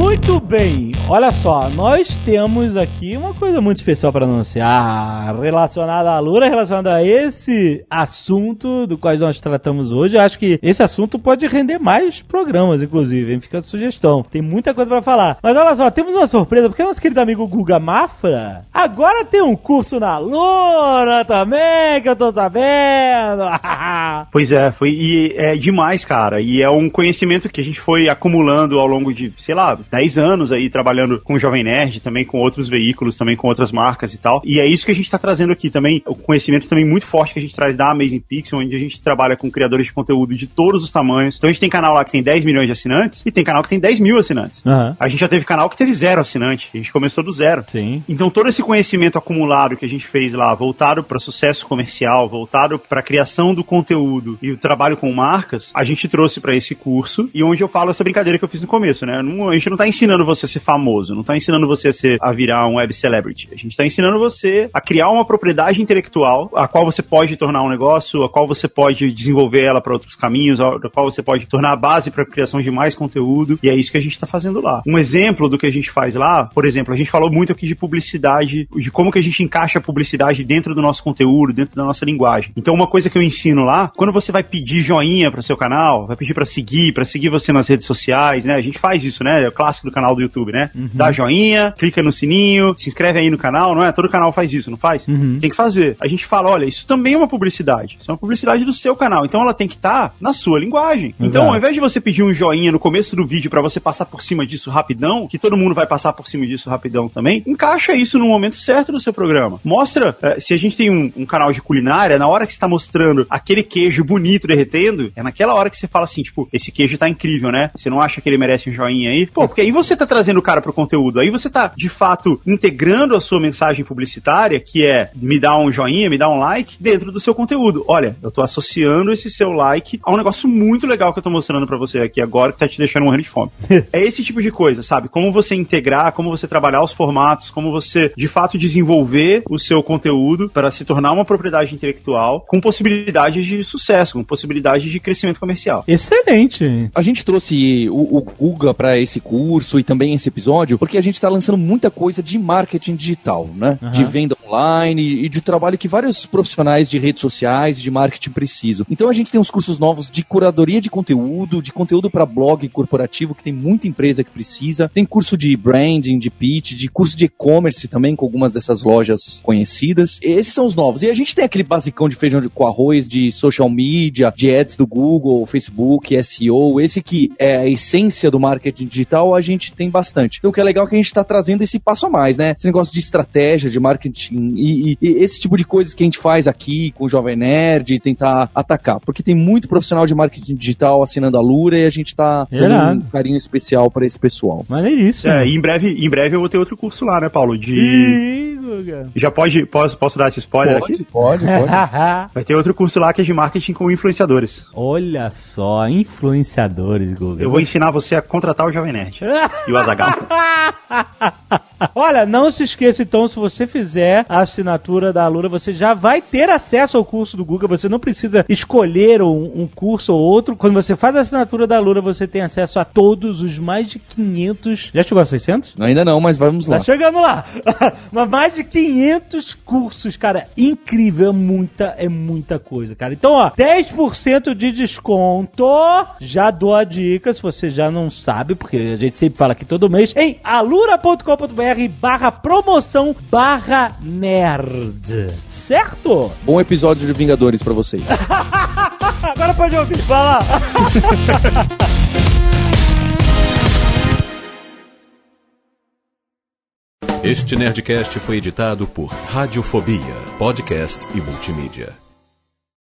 Speaker 2: Muito bem, olha só, nós temos aqui uma coisa muito especial para anunciar relacionada à Lura, relacionada a esse assunto do qual nós tratamos hoje. Eu acho que esse assunto pode render mais programas, inclusive, hein? fica a sugestão. Tem muita coisa para falar. Mas olha só, temos uma surpresa, porque nosso querido amigo Guga Mafra agora tem um curso na Lura também, que eu tô sabendo. (laughs)
Speaker 4: Pois é, foi e é demais, cara. E é um conhecimento que a gente foi acumulando ao longo de, sei lá, 10 anos aí trabalhando com o Jovem Nerd, também com outros veículos, também com outras marcas e tal. E é isso que a gente tá trazendo aqui também, o conhecimento também muito forte que a gente traz da Amazing Pixel, onde a gente trabalha com criadores de conteúdo de todos os tamanhos. Então a gente tem canal lá que tem 10 milhões de assinantes e tem canal que tem 10 mil assinantes.
Speaker 2: Aham.
Speaker 4: A gente já teve canal que teve zero assinante. A gente começou do zero.
Speaker 2: Sim.
Speaker 4: Então todo esse conhecimento acumulado que a gente fez lá, voltado para sucesso comercial, voltado para criação do conteúdo e o trabalho com marcas, a gente trouxe para esse curso e onde eu falo essa brincadeira que eu fiz no começo, né? Não- a gente não tá ensinando você a ser famoso, não tá ensinando você a, ser, a virar um web celebrity. A gente tá ensinando você a criar uma propriedade intelectual, a qual você pode tornar um negócio, a qual você pode desenvolver ela para outros caminhos, a qual você pode tornar a base para a criação de mais conteúdo. E é isso que a gente tá fazendo lá. Um exemplo do que a gente faz lá, por exemplo, a gente falou muito aqui de publicidade, de como que a gente encaixa a publicidade dentro do nosso conteúdo, dentro da nossa linguagem. Então, uma coisa que eu ensino lá, quando você vai pedir joinha para seu canal, vai pedir para seguir, para seguir você nas redes sociais, né? A gente faz isso, né? É o clássico do canal do YouTube, né? Dá joinha, clica no sininho, se inscreve aí no canal, não é? Todo canal faz isso, não faz? Tem que fazer. A gente fala, olha, isso também é uma publicidade. Isso é uma publicidade do seu canal. Então ela tem que estar na sua linguagem. Então,
Speaker 2: Exato.
Speaker 4: ao invés de você pedir um joinha no começo do vídeo para você passar por cima disso rapidão, que todo mundo vai passar por cima disso rapidão também, encaixa isso no momento certo do seu programa. Mostra, eh, se a gente tem um, um canal de culinária, na hora que você tá mostrando aquele queijo bonito derretendo, é naquela hora que você fala assim, tipo, esse queijo tá incrível, né? Você não acha que ele merece um joinha aí? Pô, porque aí você tá trazendo o cara pro conteúdo, aí você tá, de fato, integrando a sua mensagem publicitária, que é me dá um joinha, me dá um like, dentro do seu conteúdo. Olha, eu tô associando esse seu like a um negócio muito legal que eu tô mostrando pra você aqui agora, que tá te deixando morrendo de fome. (laughs) é esse tipo de coisa, sabe? Como você integrar, como você trabalhar os formatos, como você, de fato, desenvolver o seu conteúdo para se tornar uma propriedade intelectual com possibilidades de sucesso, com possibilidades de crescimento comercial.
Speaker 2: Excelente.
Speaker 3: A gente trouxe o, o Guga para esse curso e também esse episódio porque a gente está lançando muita coisa de marketing digital, né?
Speaker 2: Aham.
Speaker 3: De venda online e de trabalho que vários profissionais de redes sociais e de marketing precisam. Então a gente tem uns cursos novos de curadoria de conteúdo, de conteúdo para blog corporativo, que tem muita empresa que precisa. Tem curso de branding, de pitch, de curso de e-commerce também com algumas dessas lojas conhecidas. Esses são os novos. E a gente tem aquele basicão de feijão de, com arroz de social media, de ads do Google, Facebook, SEO, esse que é a essência do marketing digital, a gente tem bastante. Então o que é legal é que a gente está trazendo esse passo a mais, né? Esse negócio de estratégia, de marketing e, e- e esse tipo de coisas que a gente faz aqui com o Jovem Nerd e tentar atacar. Porque tem muito profissional de marketing digital assinando a Lura e a gente tá dando um carinho especial para esse pessoal.
Speaker 2: Maneiríssimo.
Speaker 4: É, e em breve, em breve eu vou ter outro curso lá, né, Paulo? De.
Speaker 2: Ih, Guga.
Speaker 4: Já pode. Posso, posso dar esse spoiler aqui?
Speaker 3: pode, pode. (laughs)
Speaker 4: Vai ter outro curso lá que é de marketing com influenciadores.
Speaker 2: Olha só, influenciadores, Guga.
Speaker 4: Eu vou ensinar você a contratar o Jovem Nerd (laughs) e o Azagal. (laughs)
Speaker 2: Olha, não se esqueça então, se você fizer a assinatura da Alura, você já vai ter acesso ao curso do Google. Você não precisa escolher um, um curso ou outro. Quando você faz a assinatura da Alura, você tem acesso a todos os mais de 500. Já chegou a 600?
Speaker 3: Ainda não, mas vamos lá.
Speaker 2: Tá chegando lá. (laughs) Mas mais de 500 cursos, cara. Incrível. É muita, é muita coisa, cara. Então, ó, 10% de desconto. Já dou a dica, se você já não sabe, porque a gente sempre fala aqui todo mês, em alura.com.br barra promoção barra nerd. Certo?
Speaker 3: Bom episódio de Vingadores pra vocês. (laughs)
Speaker 2: Agora pode ouvir. Vai lá.
Speaker 1: Este Nerdcast foi editado por Radiofobia, podcast e multimídia.